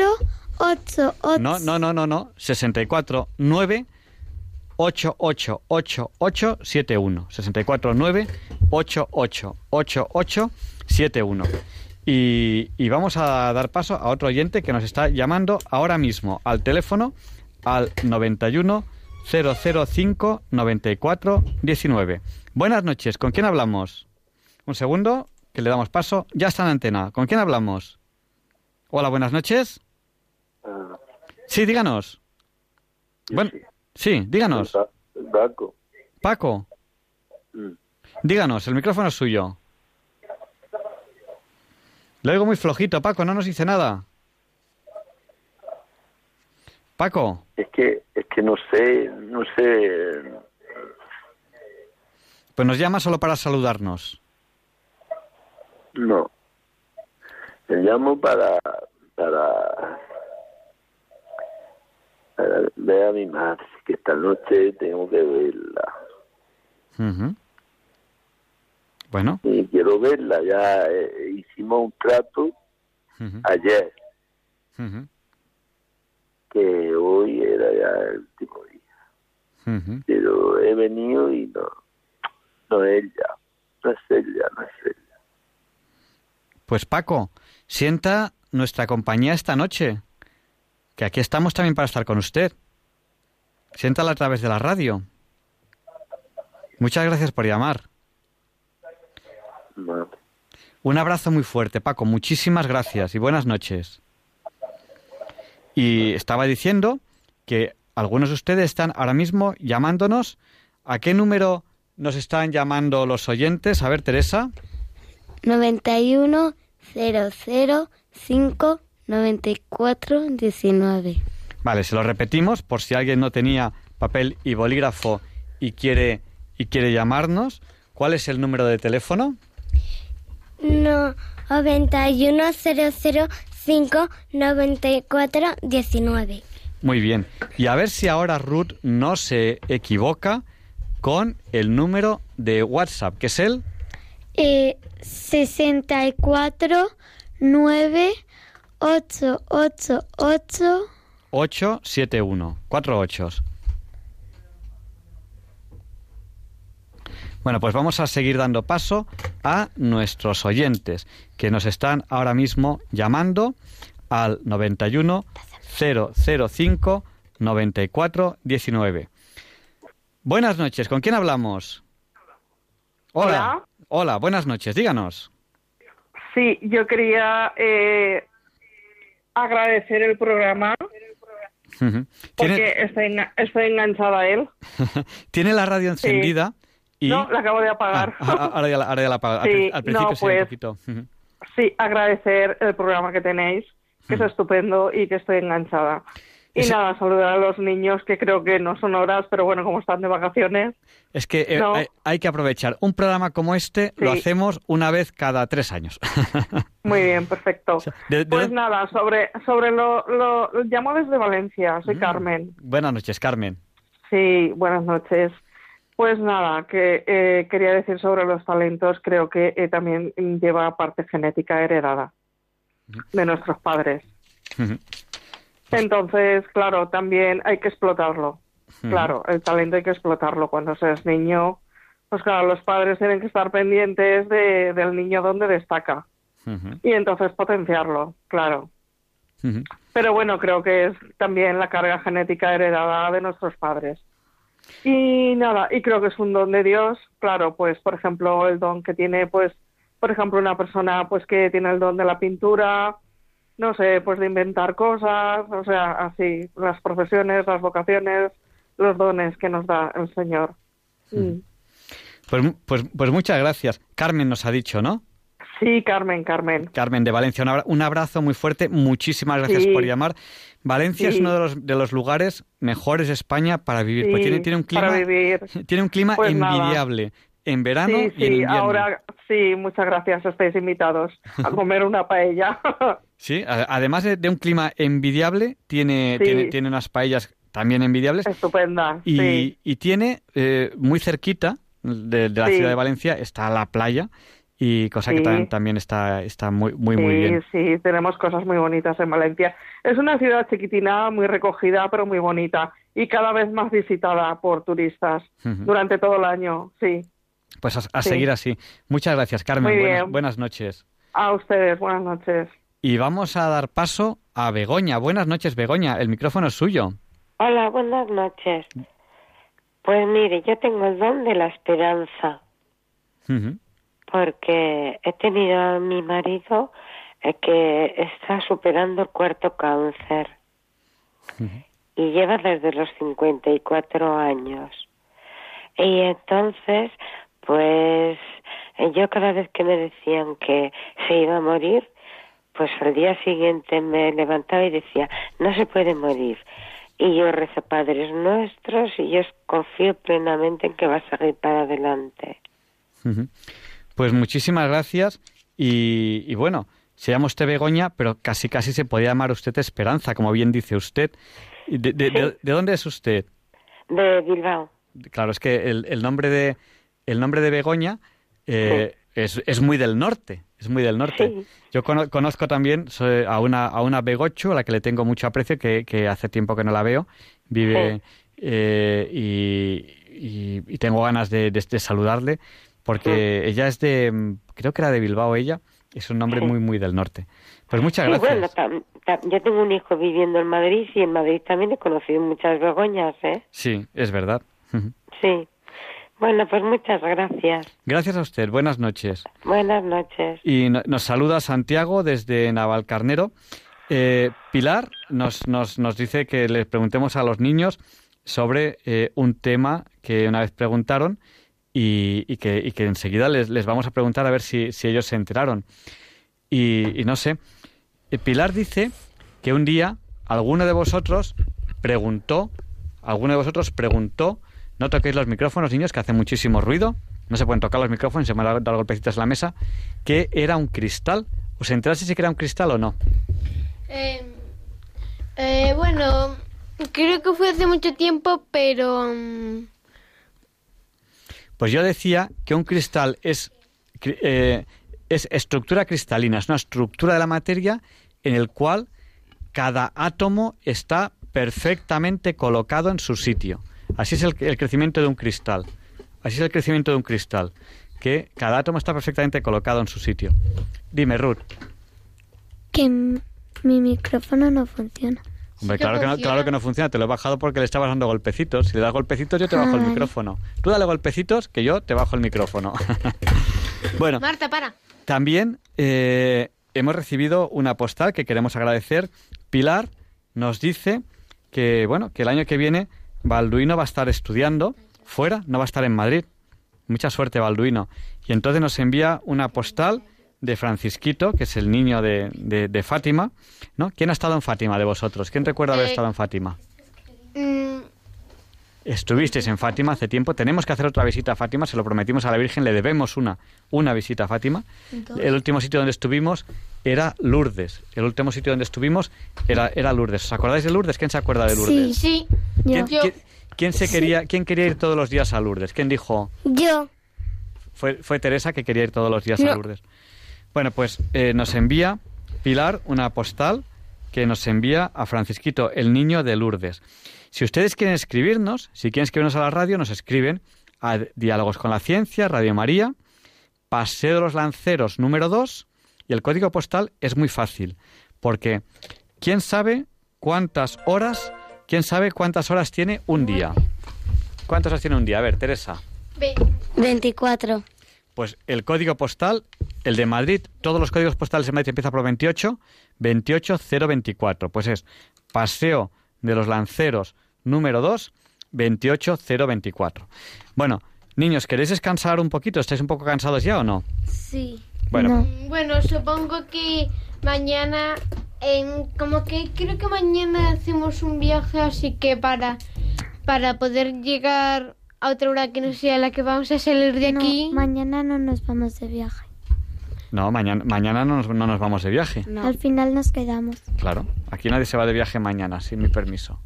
8, No, no, no, no, no. 64 9 888871 649 888871 y, y vamos a dar paso a otro oyente que nos está llamando ahora mismo al teléfono al 91 005 94 19. Buenas noches, ¿con quién hablamos? Un segundo, que le damos paso. Ya está en antena. ¿Con quién hablamos? Hola, buenas noches. Ah. Sí, díganos. Bueno, Sí, díganos. Paco. Paco. Mm. Díganos, el micrófono es suyo. Lo oigo muy flojito, Paco, no nos dice nada. Paco. Es que, es que no sé, no sé. Pues nos llama solo para saludarnos. No. Te llamo para, para ver a mi madre, que esta noche tengo que verla. Bueno. Y quiero verla, ya eh, hicimos un trato ayer, que hoy era ya el último día. Pero he venido y no, no es ella, no es ella, no es ella. Pues Paco, sienta nuestra compañía esta noche que aquí estamos también para estar con usted. Siéntala a través de la radio. Muchas gracias por llamar. Un abrazo muy fuerte, Paco. Muchísimas gracias y buenas noches. Y estaba diciendo que algunos de ustedes están ahora mismo llamándonos. ¿A qué número nos están llamando los oyentes? A ver, Teresa. 91 005 9419. Vale, se lo repetimos por si alguien no tenía papel y bolígrafo y quiere y quiere llamarnos. ¿Cuál es el número de teléfono? No, 9100599419. Muy bien. Y a ver si ahora Ruth no se equivoca con el número de WhatsApp, que es el... Eh, 64 9 8 8 8 871. Cuatro ochos. Bueno, pues vamos a seguir dando paso a nuestros oyentes que nos están ahora mismo llamando al 91 005 94 19. Buenas noches, ¿con quién hablamos? Hola. Hola, buenas noches, díganos. Sí, yo quería eh, agradecer el programa porque estoy, estoy enganchada a él. ¿Tiene la radio encendida? No, la acabo de apagar. Ah, ahora, ya la, ahora la apago. Sí, al, principio no, pues, un poquito. Sí, agradecer el programa que tenéis, que es estupendo y que estoy enganchada. Y nada, saludar a los niños, que creo que no son horas, pero bueno, como están de vacaciones. Es que eh, hay, que aprovechar. Un programa como este lo hacemos una vez cada tres años. Muy bien, perfecto. pues nada, sobre, sobre lo, lo, Llamo desde Valencia, soy mm. Carmen. Buenas noches, Carmen. Sí, buenas noches. Pues nada, que eh, quería decir sobre los talentos, creo que eh, también lleva parte genética heredada de nuestros padres. Entonces, claro, también hay que explotarlo. Claro, el talento hay que explotarlo. Cuando seas niño, pues claro, los padres tienen que estar pendientes de, del niño donde destaca. Y entonces potenciarlo, claro. Pero bueno, creo que es también la carga genética heredada de nuestros padres. Y nada, y creo que es un don de Dios, claro, pues por ejemplo el don que tiene, pues, por ejemplo una persona pues que tiene el don de la pintura, no sé, pues de inventar cosas, o sea, así, las profesiones, las vocaciones, los dones que nos da el Señor. Mm. Pues, pues, pues muchas gracias. Carmen nos ha dicho, ¿no? Sí, Carmen, Carmen. Carmen de Valencia, un abrazo muy fuerte. Muchísimas gracias por llamar. Valencia es uno de los, de los lugares mejores de España para vivir. Pues tiene, tiene un clima, Tiene un clima pues envidiable. En verano y en invierno. ahora sí, muchas gracias. Estáis invitados a comer una paella. sí, además de, un clima envidiable, tiene, tiene, tiene unas paellas también envidiables. Estupenda. Y, y tiene eh, muy cerquita de, de la ciudad de Valencia está la playa y cosa que también, está, está muy, muy, muy bien. Sí, tenemos cosas muy bonitas en Valencia. Es una ciudad chiquitina, muy recogida, pero muy bonita y cada vez más visitada por turistas durante todo el año, sí. Pues a, seguir así. Muchas gracias, Carmen. Buenas, buenas noches. A ustedes, buenas noches. Y vamos a dar paso a Begoña. Buenas noches, Begoña. El micrófono es suyo. Hola, buenas noches. Pues mire, yo tengo el don de la esperanza porque he tenido a mi marido eh, que está superando el cuarto cáncer y lleva desde los 54 años. Y entonces, pues yo cada vez que me decían que se iba a morir, pues al día siguiente me levantaba y decía, no se puede morir. Y yo rezo Padres Nuestros y yo confío plenamente en que va a seguir para adelante. Pues muchísimas gracias y, bueno, se llama usted Begoña, pero casi casi se podía llamar usted Esperanza, como bien dice usted. ¿De, de, dónde es usted? De Bilbao. Claro, es que el, nombre de el nombre de Begoña eh, es, es, muy del norte, es muy del norte. Yo conozco también a una a una Begocho, a la que le tengo mucho aprecio, que, que hace tiempo que no la veo, vive eh, y, y, tengo ganas de, de saludarle porque ella es de, mm, creo que era de Bilbao ella, es un nombre muy, muy del norte. Pues muchas gracias. Bueno, yo tengo un hijo viviendo en Madrid y en Madrid también he conocido muchas Begoñas, ¿eh? Sí, es verdad. Sí. Bueno, pues muchas gracias. Gracias a usted. Buenas noches. Buenas noches. Y nos saluda Santiago desde Navalcarnero. Eh, Pilar nos, nos, nos dice que les preguntemos a los niños sobre eh, un tema que una vez preguntaron y, que, y que, enseguida les, les, vamos a preguntar a ver si, si ellos se enteraron. Y, no sé, eh, Pilar dice que un día alguno de vosotros preguntó, alguno de vosotros preguntó, no toquéis los micrófonos, niños, que hace muchísimo ruido. no se pueden tocar los micrófonos, se me han dado golpecitos en la mesa, que era un cristal. ¿Os enteraste si que era un cristal o no? Eh, eh, bueno, creo que fue hace mucho tiempo, pero... Mm, pues yo decía que un cristal es, eh, es estructura cristalina, es una estructura de la materia en el cual cada átomo está perfectamente colocado en su sitio. Así es el, crecimiento de un cristal. Así es el crecimiento de un cristal, que cada átomo está perfectamente colocado en su sitio. Dime, Ruth. Que mi micrófono no funciona. Hombre, claro que, no, claro que no funciona. Te lo he bajado porque le estabas dando golpecitos. Si le das golpecitos, yo te bajo el micrófono. Tú dale golpecitos, que yo te bajo el micrófono. bueno. Marta, para. También eh, hemos recibido una postal que queremos agradecer. Pilar nos dice que, bueno, que el año que viene Balduino va a estar estudiando fuera, no va a estar en Madrid. Mucha suerte, Balduino. Y entonces nos envía una postal de Francisquito, que es el niño de, de, Fátima. ¿no? ¿Quién ha estado en Fátima de vosotros? ¿Quién recuerda haber eh, estado en Fátima? Estuvisteis en Fátima hace tiempo. Tenemos que hacer otra visita a Fátima. Se lo prometimos a la Virgen. Le debemos una, una visita a Fátima. El último sitio donde estuvimos era Lourdes. El último sitio donde estuvimos era, era Lourdes. ¿Os acordáis de Lourdes? ¿Quién se acuerda de Lourdes? Sí, sí. ¿Quién, se quería, ¿Quién quería ir todos los días a Lourdes? ¿Quién dijo? Yo. Fue, fue Teresa que quería ir todos los días a Lourdes. Bueno, pues eh, nos envía Pilar una postal que nos envía a Francisquito, el niño de Lourdes. Si ustedes quieren escribirnos, si quieren escribirnos a la radio, nos escriben a Diálogos con la Ciencia, Radio María, Paseo de los Lanceros número 2, y el código postal es muy fácil, porque ¿quién sabe cuántas horas, quién sabe cuántas horas tiene un día? ¿Cuántas horas tiene un día? A ver, Teresa. 24. Pues el código postal, el de Madrid, todos los códigos postales de Madrid empiezan por 28, 28024. Pues es Paseo de los Lanceros número 2, 28024. Bueno, niños, ¿queréis descansar un poquito? ¿Estáis un poco cansados ya o no? Sí. Bueno, bueno supongo que mañana, en, como que creo que mañana hacemos un viaje, así que para, para poder llegar a otra hora que no sea la que vamos a salir de aquí. Mañana no nos vamos de viaje. No, mañana, mañana no, nos, no nos vamos de viaje. Al final nos quedamos. Claro, aquí nadie se va de viaje mañana, sin mi permiso.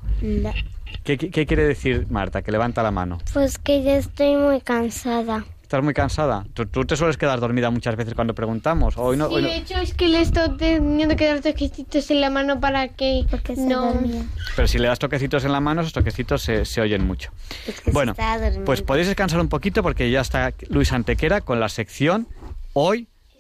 ¿Qué, qué, quiere decir Marta? Que levanta la mano. Pues que ya estoy muy cansada. ¿Estás muy cansada? ¿Tú, te sueles quedar dormida muchas veces cuando preguntamos? Hoy no, sí, de hecho es que le estoy teniendo que dar toquecitos en la mano para que Porque no... Pero si le das toquecitos en la mano, esos toquecitos se, se oyen mucho. bueno, pues podéis descansar un poquito porque ya está Luis Antequera con la sección Hoy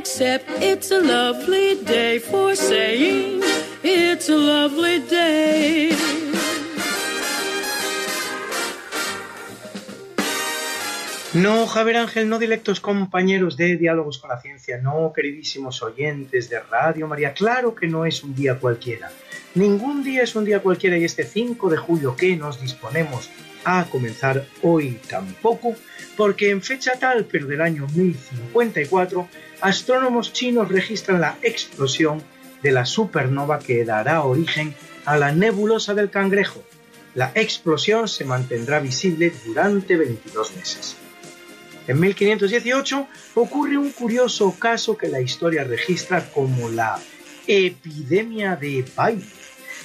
Except it's a lovely day for saying it's a lovely day. No, Javier Ángel, no directos compañeros de Diálogos con la Ciencia, no, queridísimos oyentes de Radio María, claro que no es un día cualquiera. Ningún día es un día cualquiera y este 5 de julio que nos disponemos a comenzar hoy tampoco, porque en fecha tal, pero del año 1054, astrónomos chinos registran la explosión de la supernova que dará origen a la nebulosa del cangrejo. La explosión se mantendrá visible durante 22 meses. En 1518 ocurre un curioso caso que la historia registra como la epidemia de baile.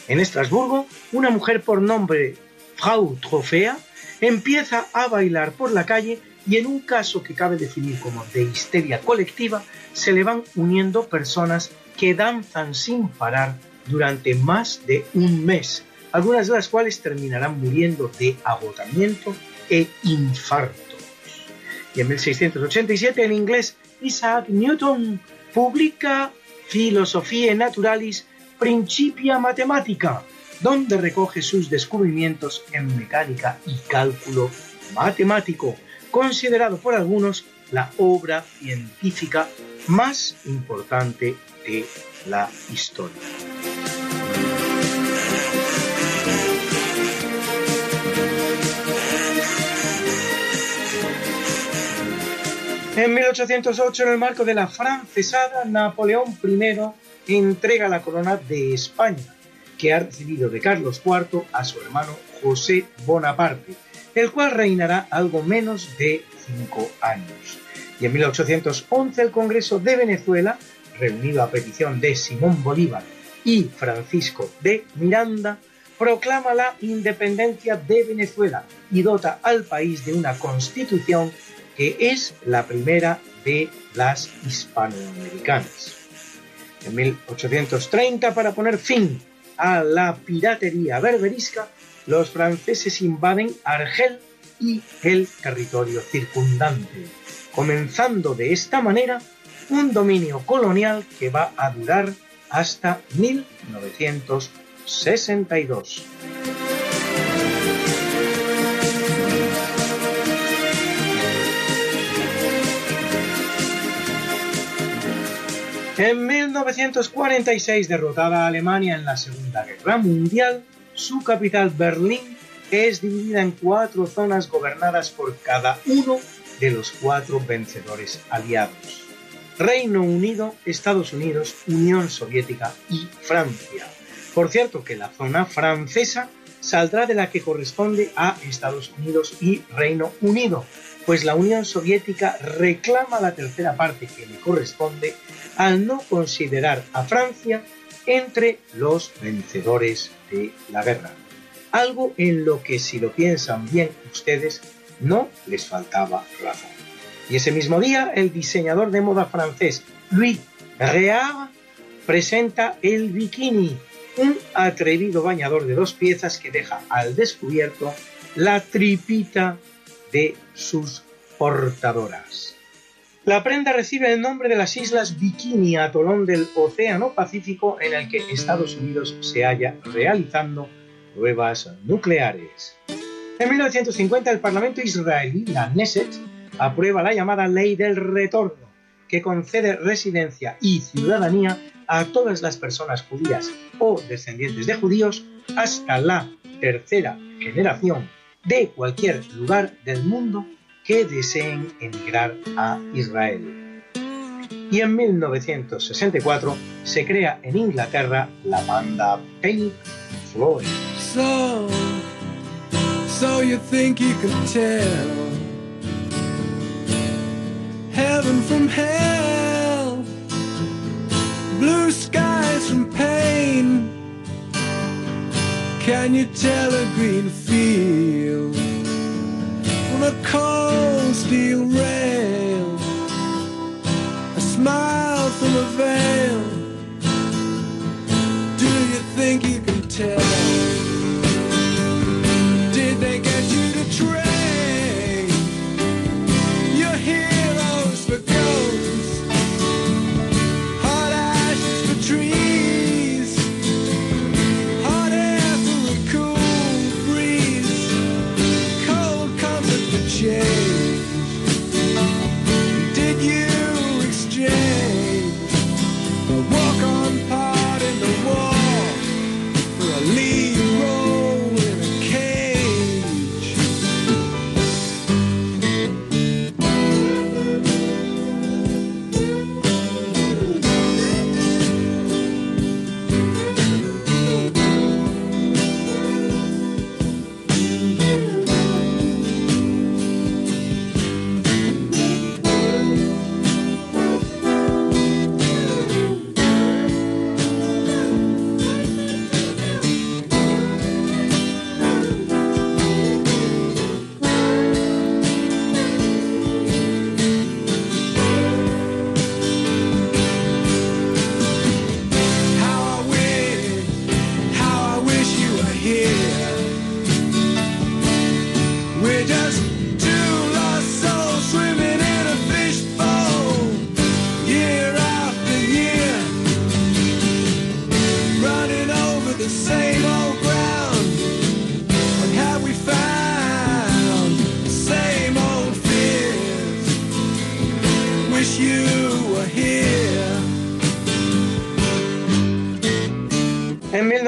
En Estrasburgo, una mujer por nombre Frau Trofea empieza a bailar por la calle y en un caso que cabe definir como de histeria colectiva, se le van uniendo personas que danzan sin parar durante más de un mes, algunas de las cuales terminarán muriendo de agotamiento e infarto. Y en 1687 el inglés Isaac Newton publica Philosophiae Naturalis Principia Mathematica, donde recoge sus descubrimientos en mecánica y cálculo matemático, considerado por algunos la obra científica más importante de la historia. En 1808, en el marco de la francesada, Napoleón I entrega la corona de España, que ha recibido de Carlos IV a su hermano José Bonaparte, el cual reinará algo menos de cinco años. Y en 1811 el Congreso de Venezuela, reunido a petición de Simón Bolívar y Francisco de Miranda, proclama la independencia de Venezuela y dota al país de una constitución que es la primera de las hispanoamericanas. En 1830, para poner fin a la piratería berberisca, los franceses invaden Argel y el territorio circundante, comenzando de esta manera un dominio colonial que va a durar hasta 1962. En 1946, derrotada Alemania en la Segunda Guerra Mundial, su capital Berlín es dividida en cuatro zonas gobernadas por cada uno de los cuatro vencedores aliados. Reino Unido, Estados Unidos, Unión Soviética y Francia. Por cierto que la zona francesa saldrá de la que corresponde a Estados Unidos y Reino Unido, pues la Unión Soviética reclama la tercera parte que le corresponde al no considerar a Francia entre los vencedores de la guerra. Algo en lo que si lo piensan bien ustedes no les faltaba razón. Y ese mismo día el diseñador de moda francés Louis Réard presenta el bikini, un atrevido bañador de dos piezas que deja al descubierto la tripita de sus portadoras. La prenda recibe el nombre de las islas Bikini, atolón del Océano Pacífico en el que Estados Unidos se halla realizando pruebas nucleares. En 1950 el Parlamento israelí, la Knesset, aprueba la llamada Ley del Retorno, que concede residencia y ciudadanía a todas las personas judías o descendientes de judíos hasta la tercera generación de cualquier lugar del mundo que deseen emigrar a Israel. Y en 1964 se crea en Inglaterra la banda Pink Floyd. So, so you think you can tell heaven from hell, blue skies from pain. Can you tell a green field? a cold still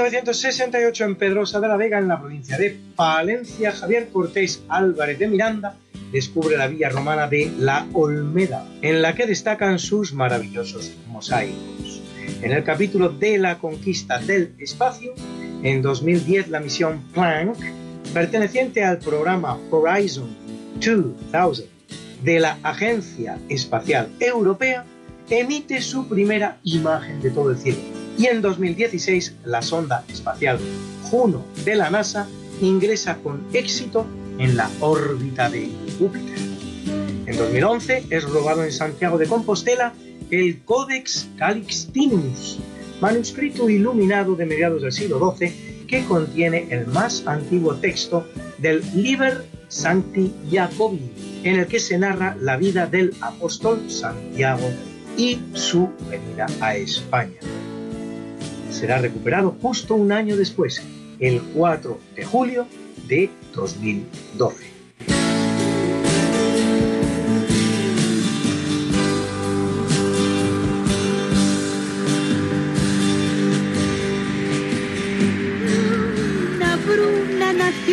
1968 en Pedrosa de la Vega, en la provincia de Palencia, Javier Cortés Álvarez de Miranda descubre la villa romana de La Olmeda, en la que destacan sus maravillosos mosaicos. En el capítulo de la conquista del espacio, en 2010 la misión Planck, perteneciente al programa Horizon 2000 de la Agencia Espacial Europea, emite su primera imagen de todo el cielo. Y en 2016 la sonda espacial Juno de la NASA ingresa con éxito en la órbita de Júpiter. En 2011 es robado en Santiago de Compostela el Codex Calixtinus, manuscrito iluminado de mediados del siglo XII que contiene el más antiguo texto del Liber Sancti Jacobi, en el que se narra la vida del apóstol Santiago y su venida a España. Será recuperado justo un año después, el 4 de julio de 2012.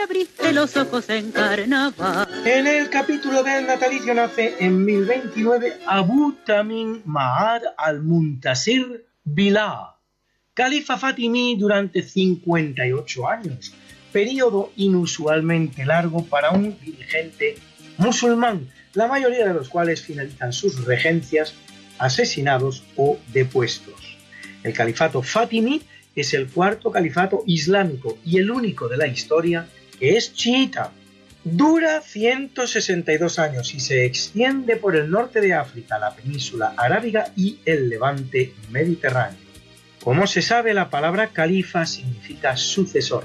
que abriste los ojos en carnaval. En el capítulo del natalicio nace en 1029 Abu Tamim Ma'ad al-Muntasir Bilá, califa fatimí durante 58 años, periodo inusualmente largo para un dirigente musulmán, la mayoría de los cuales finalizan sus regencias asesinados o depuestos. El califato fatimí es el cuarto califato islámico y el único de la historia que es chiita. Dura 162 años y se extiende por el norte de África, la península arábiga y el levante mediterráneo. Como se sabe, la palabra califa significa sucesor,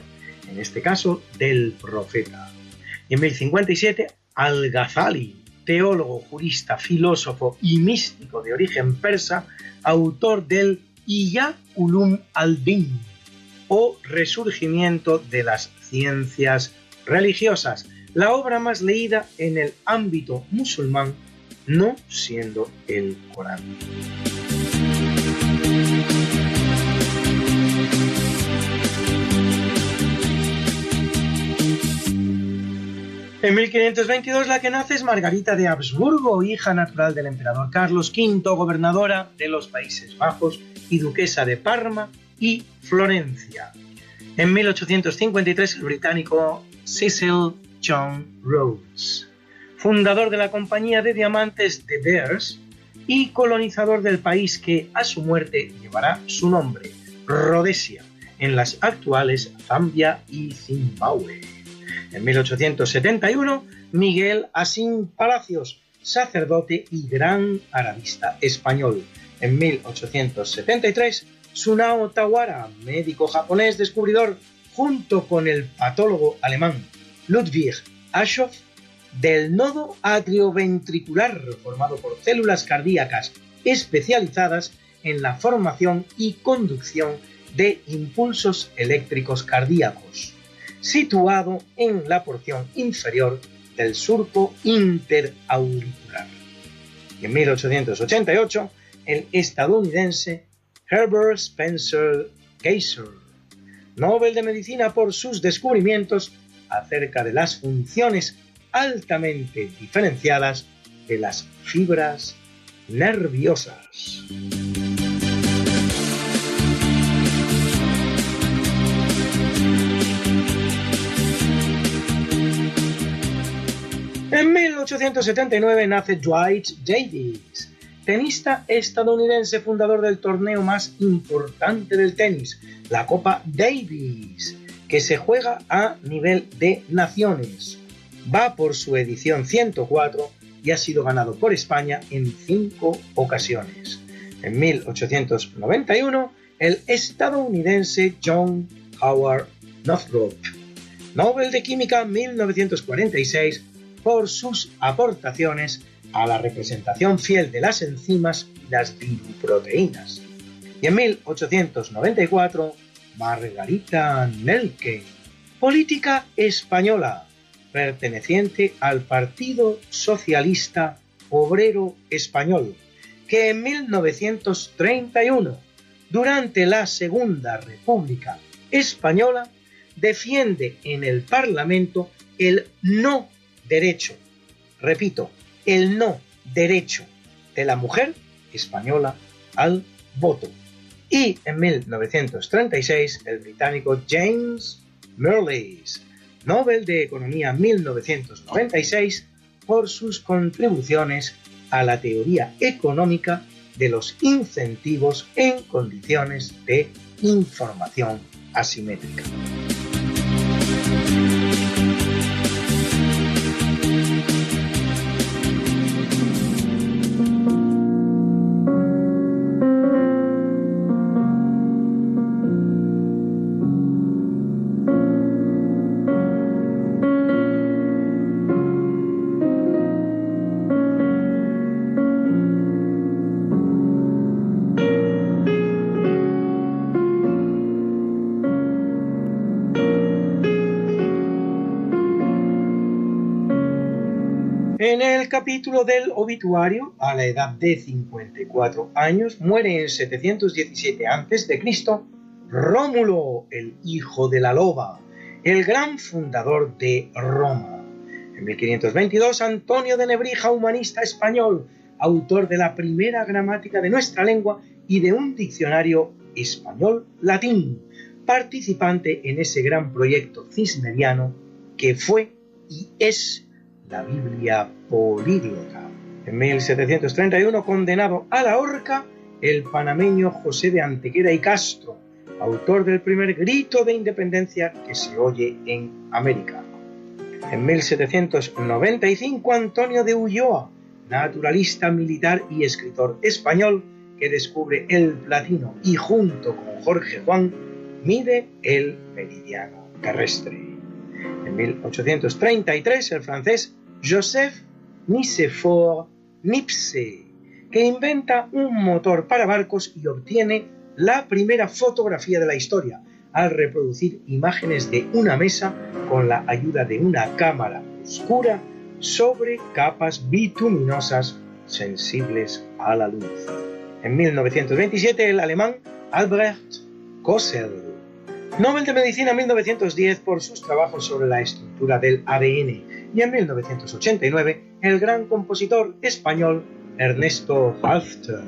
en este caso del profeta. en 1057 al-Ghazali, teólogo, jurista, filósofo y místico de origen persa, autor del Iya Ulum al-Din, o Resurgimiento de las Ciencias Religiosas, la obra más leída en el ámbito musulmán, no siendo el Corán. En 1522 la que nace es Margarita de Habsburgo, hija natural del emperador Carlos V, gobernadora de los Países Bajos y duquesa de Parma y Florencia. En 1853 el británico Cecil John Rhodes, fundador de la compañía de diamantes de Bears y colonizador del país que a su muerte llevará su nombre, Rhodesia, en las actuales Zambia y Zimbabue. En 1871, Miguel Asín Palacios, sacerdote y gran arabista español. En 1873, Sunao Tawara, médico japonés descubridor, junto con el patólogo alemán Ludwig Aschoff, del nodo atrioventricular formado por células cardíacas especializadas en la formación y conducción de impulsos eléctricos cardíacos situado en la porción inferior del surco interauricular. En 1888, el estadounidense Herbert Spencer Kaiser, Nobel de Medicina por sus descubrimientos acerca de las funciones altamente diferenciadas de las fibras nerviosas. En 1879 nace Dwight Davis, tenista estadounidense fundador del torneo más importante del tenis, la Copa Davis, que se juega a nivel de naciones. Va por su edición 104 y ha sido ganado por España en cinco ocasiones. En 1891 el estadounidense John Howard Northrop, Nobel de Química 1946 por sus aportaciones a la representación fiel de las enzimas y las bioproteínas. Y en 1894, Margarita Nelke, política española, perteneciente al Partido Socialista Obrero Español, que en 1931, durante la Segunda República Española, defiende en el Parlamento el no derecho, repito, el no derecho de la mujer española al voto. Y en 1936 el británico James Mirrlees, Nobel de Economía 1996, por sus contribuciones a la teoría económica de los incentivos en condiciones de información asimétrica. Capítulo del obituario, a la edad de 54 años, muere en 717 a.C. Rómulo, el hijo de la loba, el gran fundador de Roma. En 1522, Antonio de Nebrija, humanista español, autor de la primera gramática de nuestra lengua y de un diccionario español-latín, participante en ese gran proyecto cisneriano que fue y es la Biblia políglota. En 1731, condenado a la horca, el panameño José de Antequera y Castro, autor del primer grito de independencia que se oye en América. En 1795, Antonio de Ulloa, naturalista militar y escritor español, que descubre el platino y junto con Jorge Juan mide el meridiano terrestre. En 1833, el francés Joseph Nicephore Nipse, que inventa un motor para barcos y obtiene la primera fotografía de la historia al reproducir imágenes de una mesa con la ayuda de una cámara oscura sobre capas bituminosas sensibles a la luz. En 1927 el alemán Albrecht Kossel Nobel de Medicina 1910 por sus trabajos sobre la estructura del ADN y en 1989 el gran compositor español Ernesto Halfter,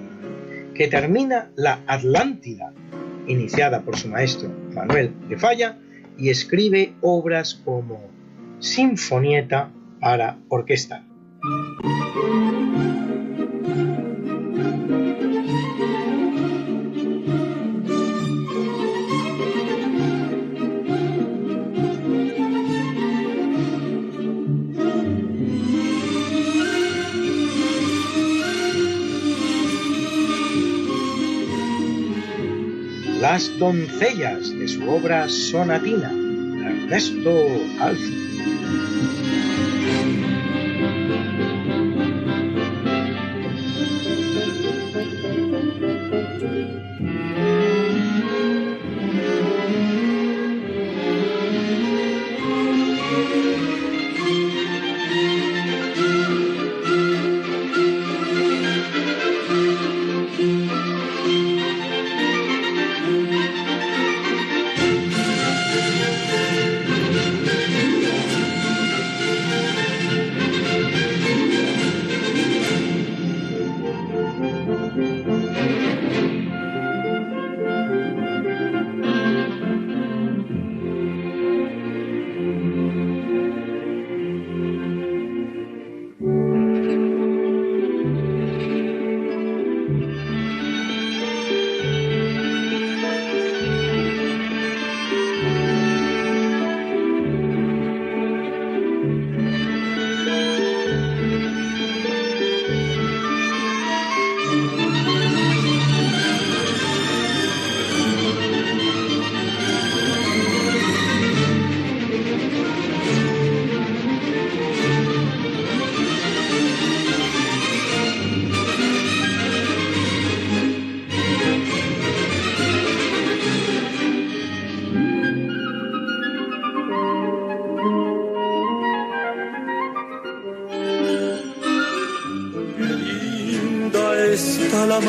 que termina la Atlántida, iniciada por su maestro Manuel de Falla, y escribe obras como Sinfonieta para orquesta. Las doncellas de su obra sonatina, Ernesto Alfi.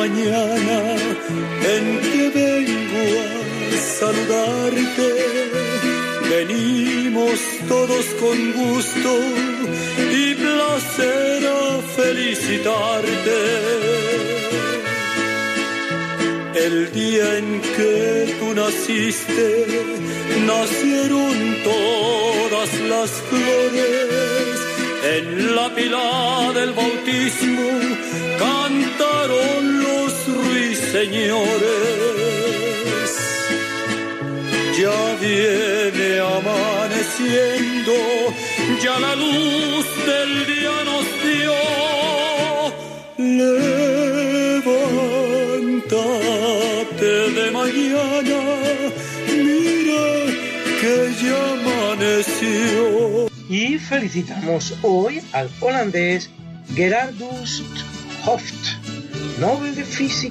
Mañana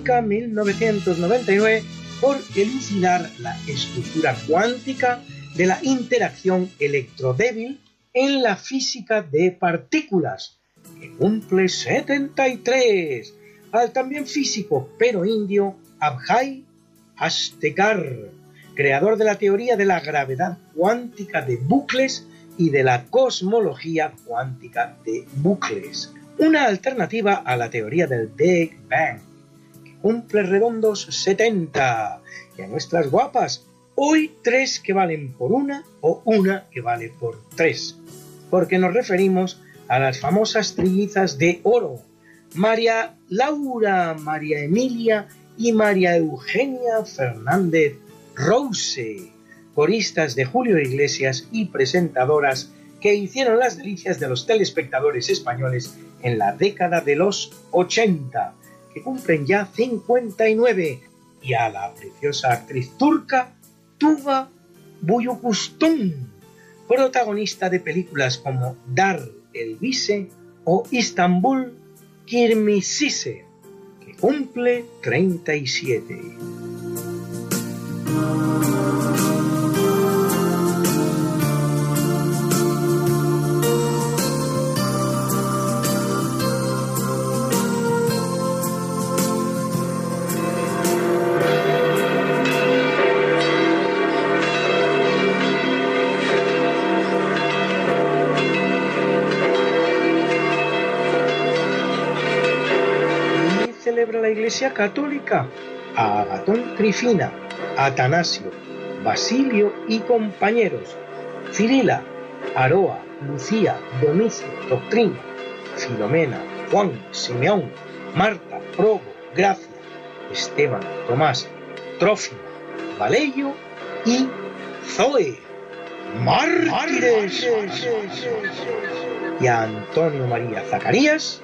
Física 1999, por elucidar la estructura cuántica de la interacción electrodébil en la física de partículas, que cumple 73, al también físico pero indio Abhay Astekar, creador de la teoría de la gravedad cuántica de bucles y de la cosmología cuántica de bucles, una alternativa a la teoría del Big Bang, cumple redondos 70, y a nuestras guapas, hoy tres que valen por una o una que vale por tres, porque nos referimos a las famosas trillizas de oro, María Laura, María Emilia y María Eugenia Fernández Rose coristas de Julio Iglesias y presentadoras que hicieron las delicias de los telespectadores españoles en la década de los 80, cumplen ya 59, y a la preciosa actriz turca Tuva Buyukustun, protagonista de películas como Dar el Vise o Istanbul Kirmisise, que cumple 37. Iglesia Católica a Agatón Trifina, Atanasio, Basilio y compañeros, Cirila, Aroa, Lucía, Domicio, Doctrina, Filomena, Juan, Simeón, Marta, Probo, Gracia, Esteban, Tomás, Trófimo, Valello y Zoe. Mártires. Y a Antonio María Zacarías,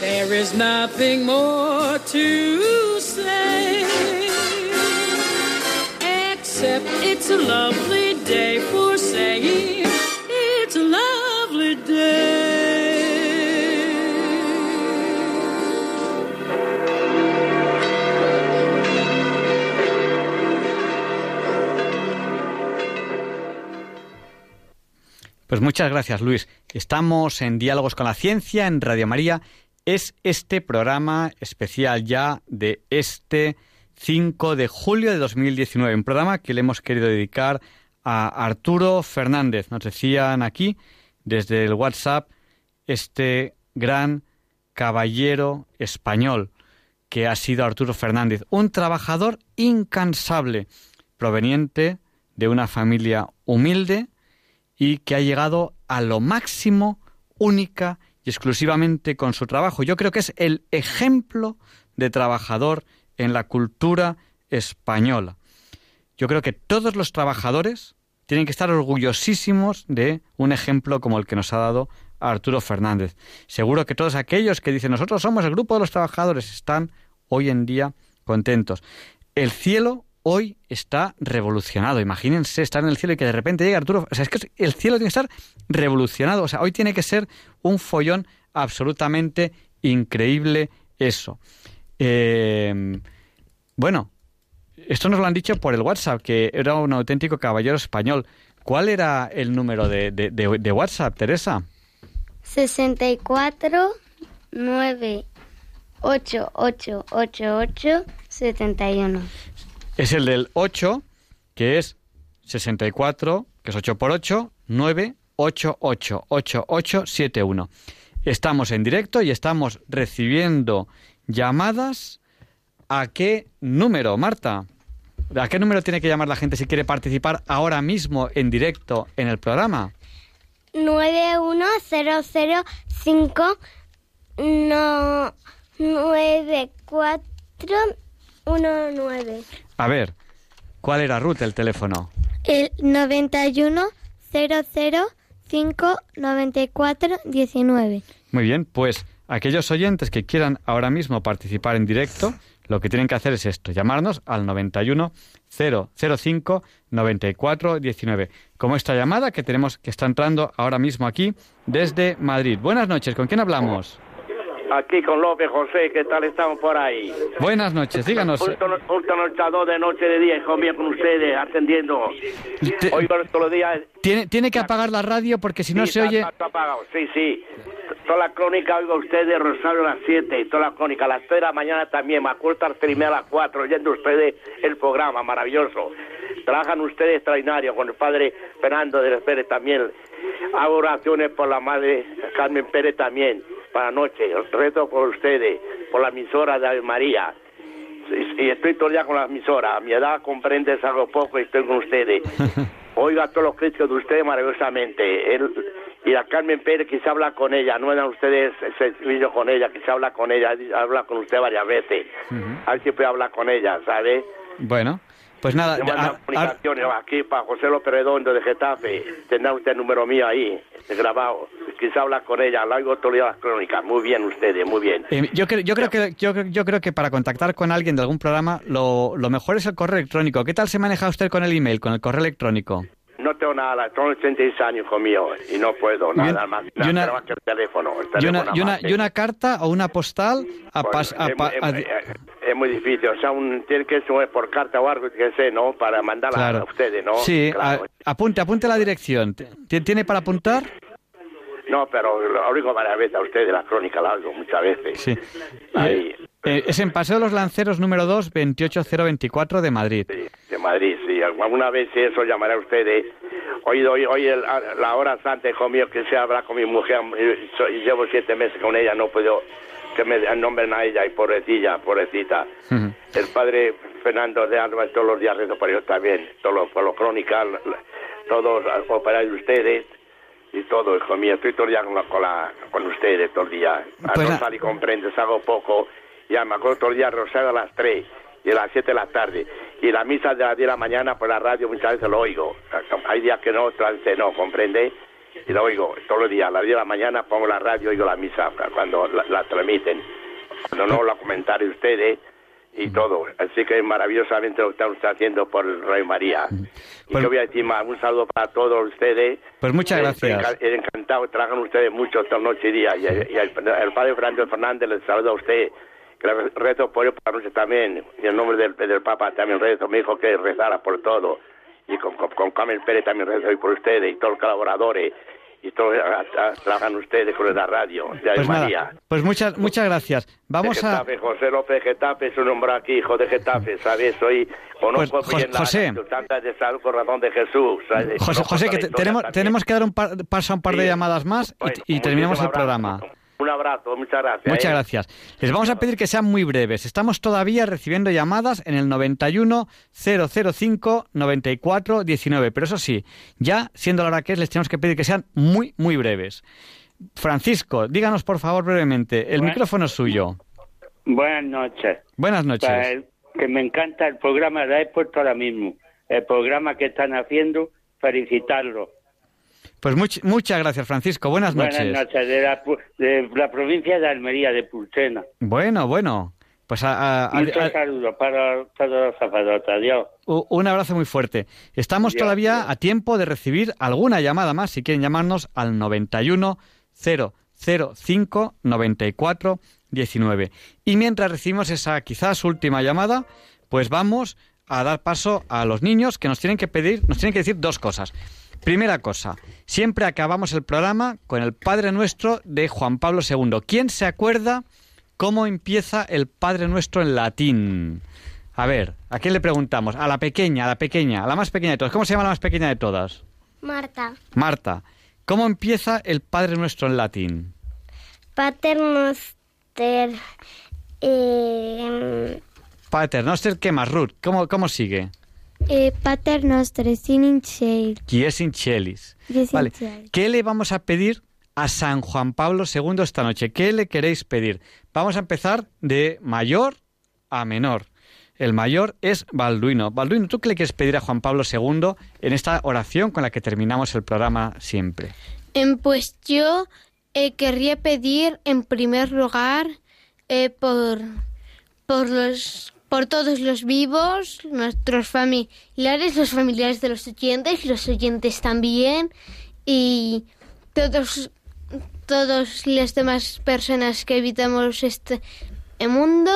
There is nothing more to say except it's a lovely day for saying it's a lovely day. Pues muchas gracias, Luis. Estamos en Diálogos con la Ciencia en Radio María es este programa especial ya de este 5 de julio de 2019, un programa que le hemos querido dedicar a Arturo Fernández. Nos decían aquí, desde el WhatsApp, este gran caballero español que ha sido Arturo Fernández, un trabajador incansable, proveniente de una familia humilde y que ha llegado a lo máximo, única y exclusivamente con su trabajo. Yo creo que es el ejemplo de trabajador en la cultura española. Yo creo que todos los trabajadores tienen que estar orgullosísimos de un ejemplo como el que nos ha dado Arturo Fernández. Seguro que todos aquellos que dicen nosotros somos el grupo de los trabajadores están hoy en día contentos. El cielo hoy está revolucionado. Imagínense estar en el cielo y que de repente llegue Arturo. O sea, es que el cielo tiene que estar revolucionado. O sea, hoy tiene que ser un follón absolutamente increíble eso. Eh, bueno, esto nos lo han dicho por el WhatsApp, que era un auténtico caballero español. ¿Cuál era el número de, de, WhatsApp, Teresa? 64 9 8 8 8 8 71. Es el del 8, que es 64, que es 8 por 8, 9 8 8 8 8 7 1. Estamos en directo y estamos recibiendo llamadas. ¿A qué número, Marta? ¿A qué número tiene que llamar la gente si quiere participar ahora mismo en directo en el programa? 91005 no, 9419. A ver, ¿cuál era Ruth el teléfono? El 910059419. Muy bien, pues aquellos oyentes que quieran ahora mismo participar en directo, lo que tienen que hacer es esto, llamarnos al 91 005 94 19. Como esta llamada que tenemos que está entrando ahora mismo aquí desde Madrid. Buenas noches, ¿con quién hablamos? Aquí con López José, ¿qué tal estamos por ahí? Buenas noches, díganos. Un de noche de día, hijo mío, con ustedes, atendiendo. Oigo todos los días. Tiene, tiene que apagar la radio porque si no se oye... apagado, sí, sí. Toda la crónica oigo ustedes Rosario a las 7 y toda la crónica a las 3 de la mañana también. Me acuerdo a las a las 4 oyendo ustedes el programa, maravilloso. Trabajan ustedes extraordinario con el padre Fernando de Pérez también. Hago oraciones por la madre Carmen Pérez también, para noche. Reto por ustedes, por la emisora de Ave María. Y, estoy todo el día con la emisora. A mi edad comprendes algo poco y estoy con ustedes. Oiga todos los críticos de ustedes maravillosamente. Él, y la Carmen Pérez quise hablar con ella, no eran ustedes vídeo con ella, quise hablar con ella, habla con usted varias veces. A ver si puede hablar con ella, ¿sabe? Bueno, pues nada. comunicaciones aquí para José López Redondo de Getafe. Tendrá usted el número mío ahí, grabado. Quizá hablar con ella, lo hago todo las crónicas. Muy bien ustedes, muy bien. Eh, yo, creo, yo, creo que, yo, yo, creo que para contactar con alguien de algún programa, lo, lo mejor es el correo electrónico. ¿Qué tal se maneja usted con el email, con el correo electrónico? No tengo nada, tengo 86 años, hijo mío, y no puedo nada más, y una, más que el teléfono. y, una, y, una, y, una, carta o una postal a, pues, es, es, muy difícil, o sea, un, tiene que ser por carta o algo que sé, ¿no? Para mandarla a ustedes, ¿no? Sí, apunte, apunte la dirección. ¿Tiene para apuntar? No, pero lo oigo varias veces a ustedes, la crónica la oigo muchas veces. Sí. Eh, eh, es en Paseo de los Lanceros número 2, 28024 de Madrid. Sí, de Madrid, sí. Alguna vez eso llamaré a ustedes. Hoy, hoy, hoy la hora santa, hijo mío, que se habla con mi mujer. Y, llevo siete meses con ella, no puedo que me nombren a ella y pobrecilla, pobrecita. El padre Fernando de Álvarez todos los días rezo por ellos también, todos los, por los crónicas, todos operar de ustedes y todo, hijo mío. Estoy todo el día con, la, con, ustedes, todo el día. A pues no y comprendes, hago poco. Ya me acuerdo todo el día rosario a las 3 y a las 7 de la tarde. Y la misa de las 10 de la mañana por la radio muchas veces lo oigo. Hay días que no, otras veces no, ¿comprende? Y lo oigo todos los días. A las 10 de la mañana pongo la radio y oigo la misa cuando la, transmiten. Cuando no la comentaré ustedes y todo. Así que maravillosamente lo que están haciendo por el Rey María. Y pues, yo voy a decir más, un saludo para todos ustedes. Pues muchas eh, gracias. encantado, trabajan ustedes mucho toda noche y día. Y, el, padre Fernando Fernández les saluda a usted. Que rezo por él para noche también. Y en nombre del, del Papa también rezo. Me dijo que rezara por todo. Y con, con, con Pérez también rezo por ustedes y todos los colaboradores y todo, trabajan ustedes con la radio de pues María. pues muchas muchas gracias. Vamos a José López Getafe, su nombre aquí, hijo de Getafe, ¿sabes? Soy conozco pues, bien José, la de salud corazón de Jesús. José, José que tenemos tenemos que dar un par, paso a un par de llamadas más y, terminamos el programa. Un abrazo, muchas gracias. Muchas ¿eh? gracias. Les vamos a pedir que sean muy breves. Estamos todavía recibiendo llamadas en el 91 005 94 19. Pero eso sí, ya siendo la hora que es, les tenemos que pedir que sean muy, muy breves. Francisco, díganos por favor brevemente. El micrófono es suyo. Buenas noches. Buenas noches. que me encanta el programa, lo he puesto ahora mismo. El programa que están haciendo, felicitarlo pues muchas gracias, Francisco. Buenas noches. Buenas noches, de la, provincia de Almería, de Pulsena. Bueno, bueno. Pues a, un saludo para todos los Adiós. Un abrazo muy fuerte. Estamos todavía a tiempo de recibir alguna llamada más. Si quieren llamarnos al 91 005 94 19. Y mientras recibimos esa quizás última llamada, pues vamos a dar paso a los niños que nos tienen que pedir, nos tienen que decir dos cosas. Primera cosa, siempre acabamos el programa con el Padre Nuestro de Juan Pablo II. ¿Quién se acuerda cómo empieza el Padre Nuestro en latín? A ver, ¿a quién le preguntamos? A la pequeña, a la pequeña, a la más pequeña de todas. ¿Cómo se llama la más pequeña de todas? Marta. Marta. ¿Cómo empieza el Padre Nuestro en latín? Pater Noster. Eh... Pater Noster, ¿qué más, Ruth? ¿Cómo, cómo sigue? Eh, pater Noster, sin in es in Vale. ¿Qué le vamos a pedir a San Juan Pablo II esta noche? ¿Qué le queréis pedir? Vamos a empezar de mayor a menor. El mayor es Balduino. Balduino, ¿tú qué le quieres pedir a Juan Pablo II en esta oración con la que terminamos el programa siempre? Em, pues yo eh, querría pedir en primer lugar eh, por, por los por todos los vivos, nuestros familiares, los familiares de los oyentes, los oyentes también, y todos, todos las demás personas que habitamos este mundo,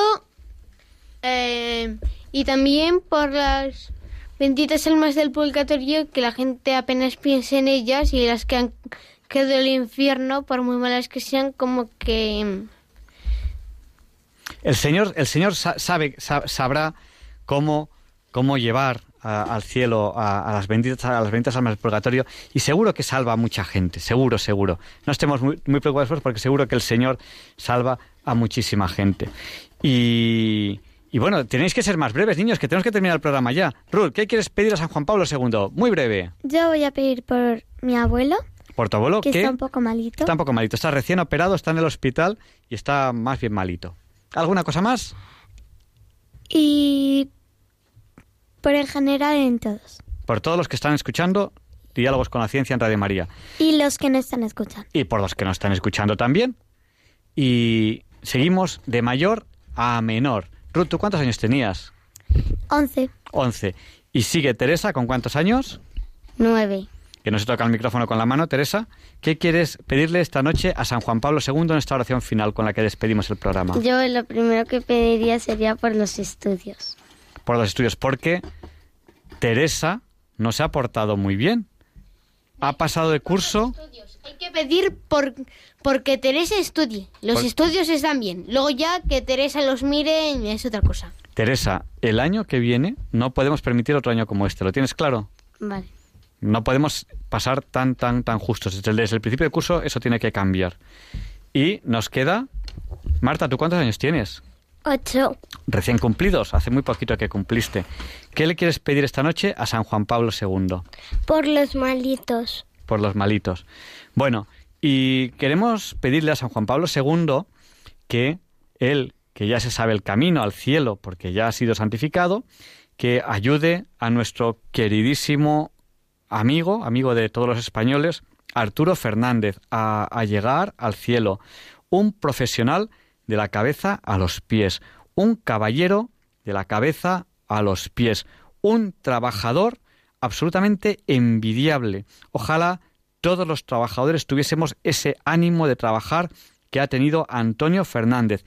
eh, y también por las benditas almas del purgatorio, que la gente apenas piense en ellas y las que han quedado el infierno, por muy malas que sean, como que el Señor, el Señor sabe, sabrá cómo, cómo llevar al cielo a, las benditas, a las benditas almas del purgatorio y seguro que salva a mucha gente, seguro, seguro. No estemos muy, muy preocupados porque seguro que el Señor salva a muchísima gente. Y, y bueno, tenéis que ser más breves, niños, que tenemos que terminar el programa ya. Ruth, ¿qué quieres pedir a San Juan Pablo II? Muy breve. Yo voy a pedir por mi abuelo. ¿Por tu abuelo? Que está un poco malito. Está un poco malito. Está recién operado, está en el hospital y está más bien malito. ¿Alguna cosa más? Y por en general en todos. Por todos los que están escuchando Diálogos con la Ciencia en Radio María. Y los que no están escuchando. Y por los que no están escuchando también. Y seguimos de mayor a menor. Ruth, ¿tú cuántos años tenías? Once. Once. ¿Y sigue Teresa con cuántos años? Nueve que no se toca el micrófono con la mano, Teresa, ¿qué quieres pedirle esta noche a San Juan Pablo II en esta oración final con la que despedimos el programa? Yo lo primero que pediría sería por los estudios. Por los estudios, porque Teresa no se ha portado muy bien. Ha pasado de curso. Hay que pedir por porque Teresa estudie. Los estudios están bien. Luego ya que Teresa los mire es otra cosa. Teresa, el año que viene no podemos permitir otro año como este. ¿Lo tienes claro? Vale. No podemos pasar tan, tan, tan justos. Desde, el principio del curso eso tiene que cambiar. Y nos queda... Marta, ¿tú cuántos años tienes? Ocho. Recién cumplidos, hace muy poquito que cumpliste. ¿Qué le quieres pedir esta noche a San Juan Pablo II? Por los malitos. Por los malitos. Bueno, y queremos pedirle a San Juan Pablo II que él, que ya se sabe el camino al cielo porque ya ha sido santificado, que ayude a nuestro queridísimo amigo, amigo de todos los españoles, Arturo Fernández, a, llegar al cielo. Un profesional de la cabeza a los pies, un caballero de la cabeza a los pies, un trabajador absolutamente envidiable. Ojalá todos los trabajadores tuviésemos ese ánimo de trabajar que ha tenido Antonio Fernández,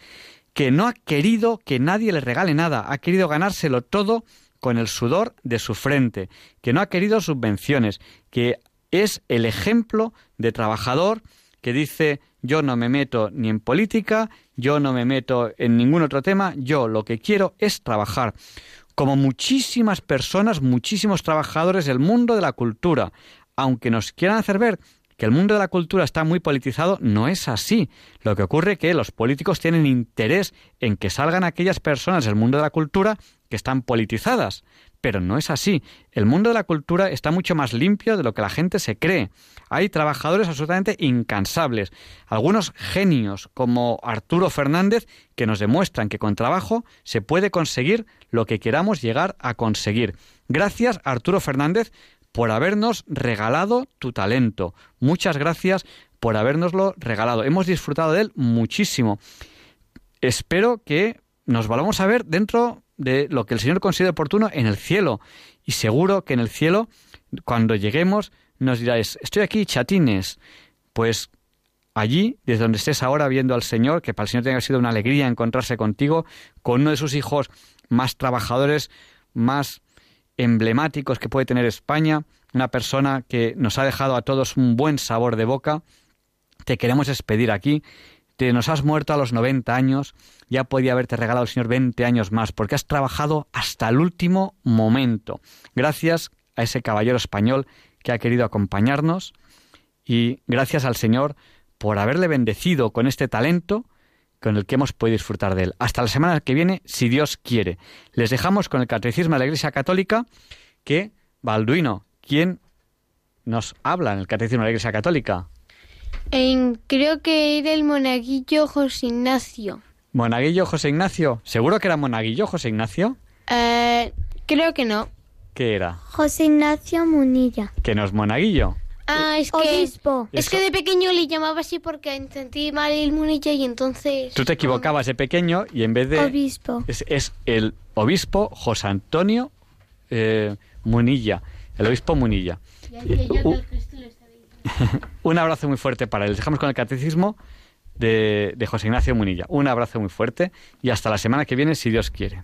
que no ha querido que nadie le regale nada, ha querido ganárselo todo con el sudor de su frente, que no ha querido subvenciones, que es el ejemplo de trabajador que dice yo no me meto ni en política, yo no me meto en ningún otro tema, yo lo que quiero es trabajar. Como muchísimas personas, muchísimos trabajadores del mundo de la cultura, aunque nos quieran hacer ver que el mundo de la cultura está muy politizado, no es así. Lo que ocurre es que los políticos tienen interés en que salgan aquellas personas del mundo de la cultura que están politizadas. Pero no es así. El mundo de la cultura está mucho más limpio de lo que la gente se cree. Hay trabajadores absolutamente incansables, algunos genios como Arturo Fernández que nos demuestran que con trabajo se puede conseguir lo que queramos llegar a conseguir. Gracias Arturo Fernández por habernos regalado tu talento. Muchas gracias por habernoslo regalado. Hemos disfrutado de él muchísimo. Espero que nos volvamos a ver dentro de lo que el Señor considera oportuno en el cielo. Y seguro que en el cielo, cuando lleguemos, nos diráis, estoy aquí, chatines. Pues allí, desde donde estés ahora viendo al Señor, que para el Señor tenga sido una alegría encontrarse contigo, con uno de sus hijos más trabajadores, más emblemáticos que puede tener España, una persona que nos ha dejado a todos un buen sabor de boca. Te queremos despedir aquí. Te nos has muerto a los 90 años, ya podía haberte regalado el Señor 20 años más, porque has trabajado hasta el último momento. Gracias a ese caballero español que ha querido acompañarnos y gracias al Señor por haberle bendecido con este talento con el que hemos podido disfrutar de él. Hasta la semana que viene, si Dios quiere. Les dejamos con el Catecismo de la Iglesia Católica que, Balduino, ¿quién nos habla en el Catecismo de la Iglesia Católica? Creo que era el monaguillo José Ignacio. ¿Monaguillo José Ignacio? ¿Seguro que era monaguillo José Ignacio? Eh, creo que no. ¿Qué era? José Ignacio Munilla. ¿Que no es monaguillo? Ah, es que, es que de pequeño le llamaba así porque sentí mal el Munilla y entonces... Tú te equivocabas de pequeño y en vez de... Obispo. Es, el obispo José Antonio eh, Munilla, el obispo Munilla. Un abrazo muy fuerte para él. Dejamos con el catecismo de, José Ignacio Munilla. Un abrazo muy fuerte y hasta la semana que viene, si Dios quiere.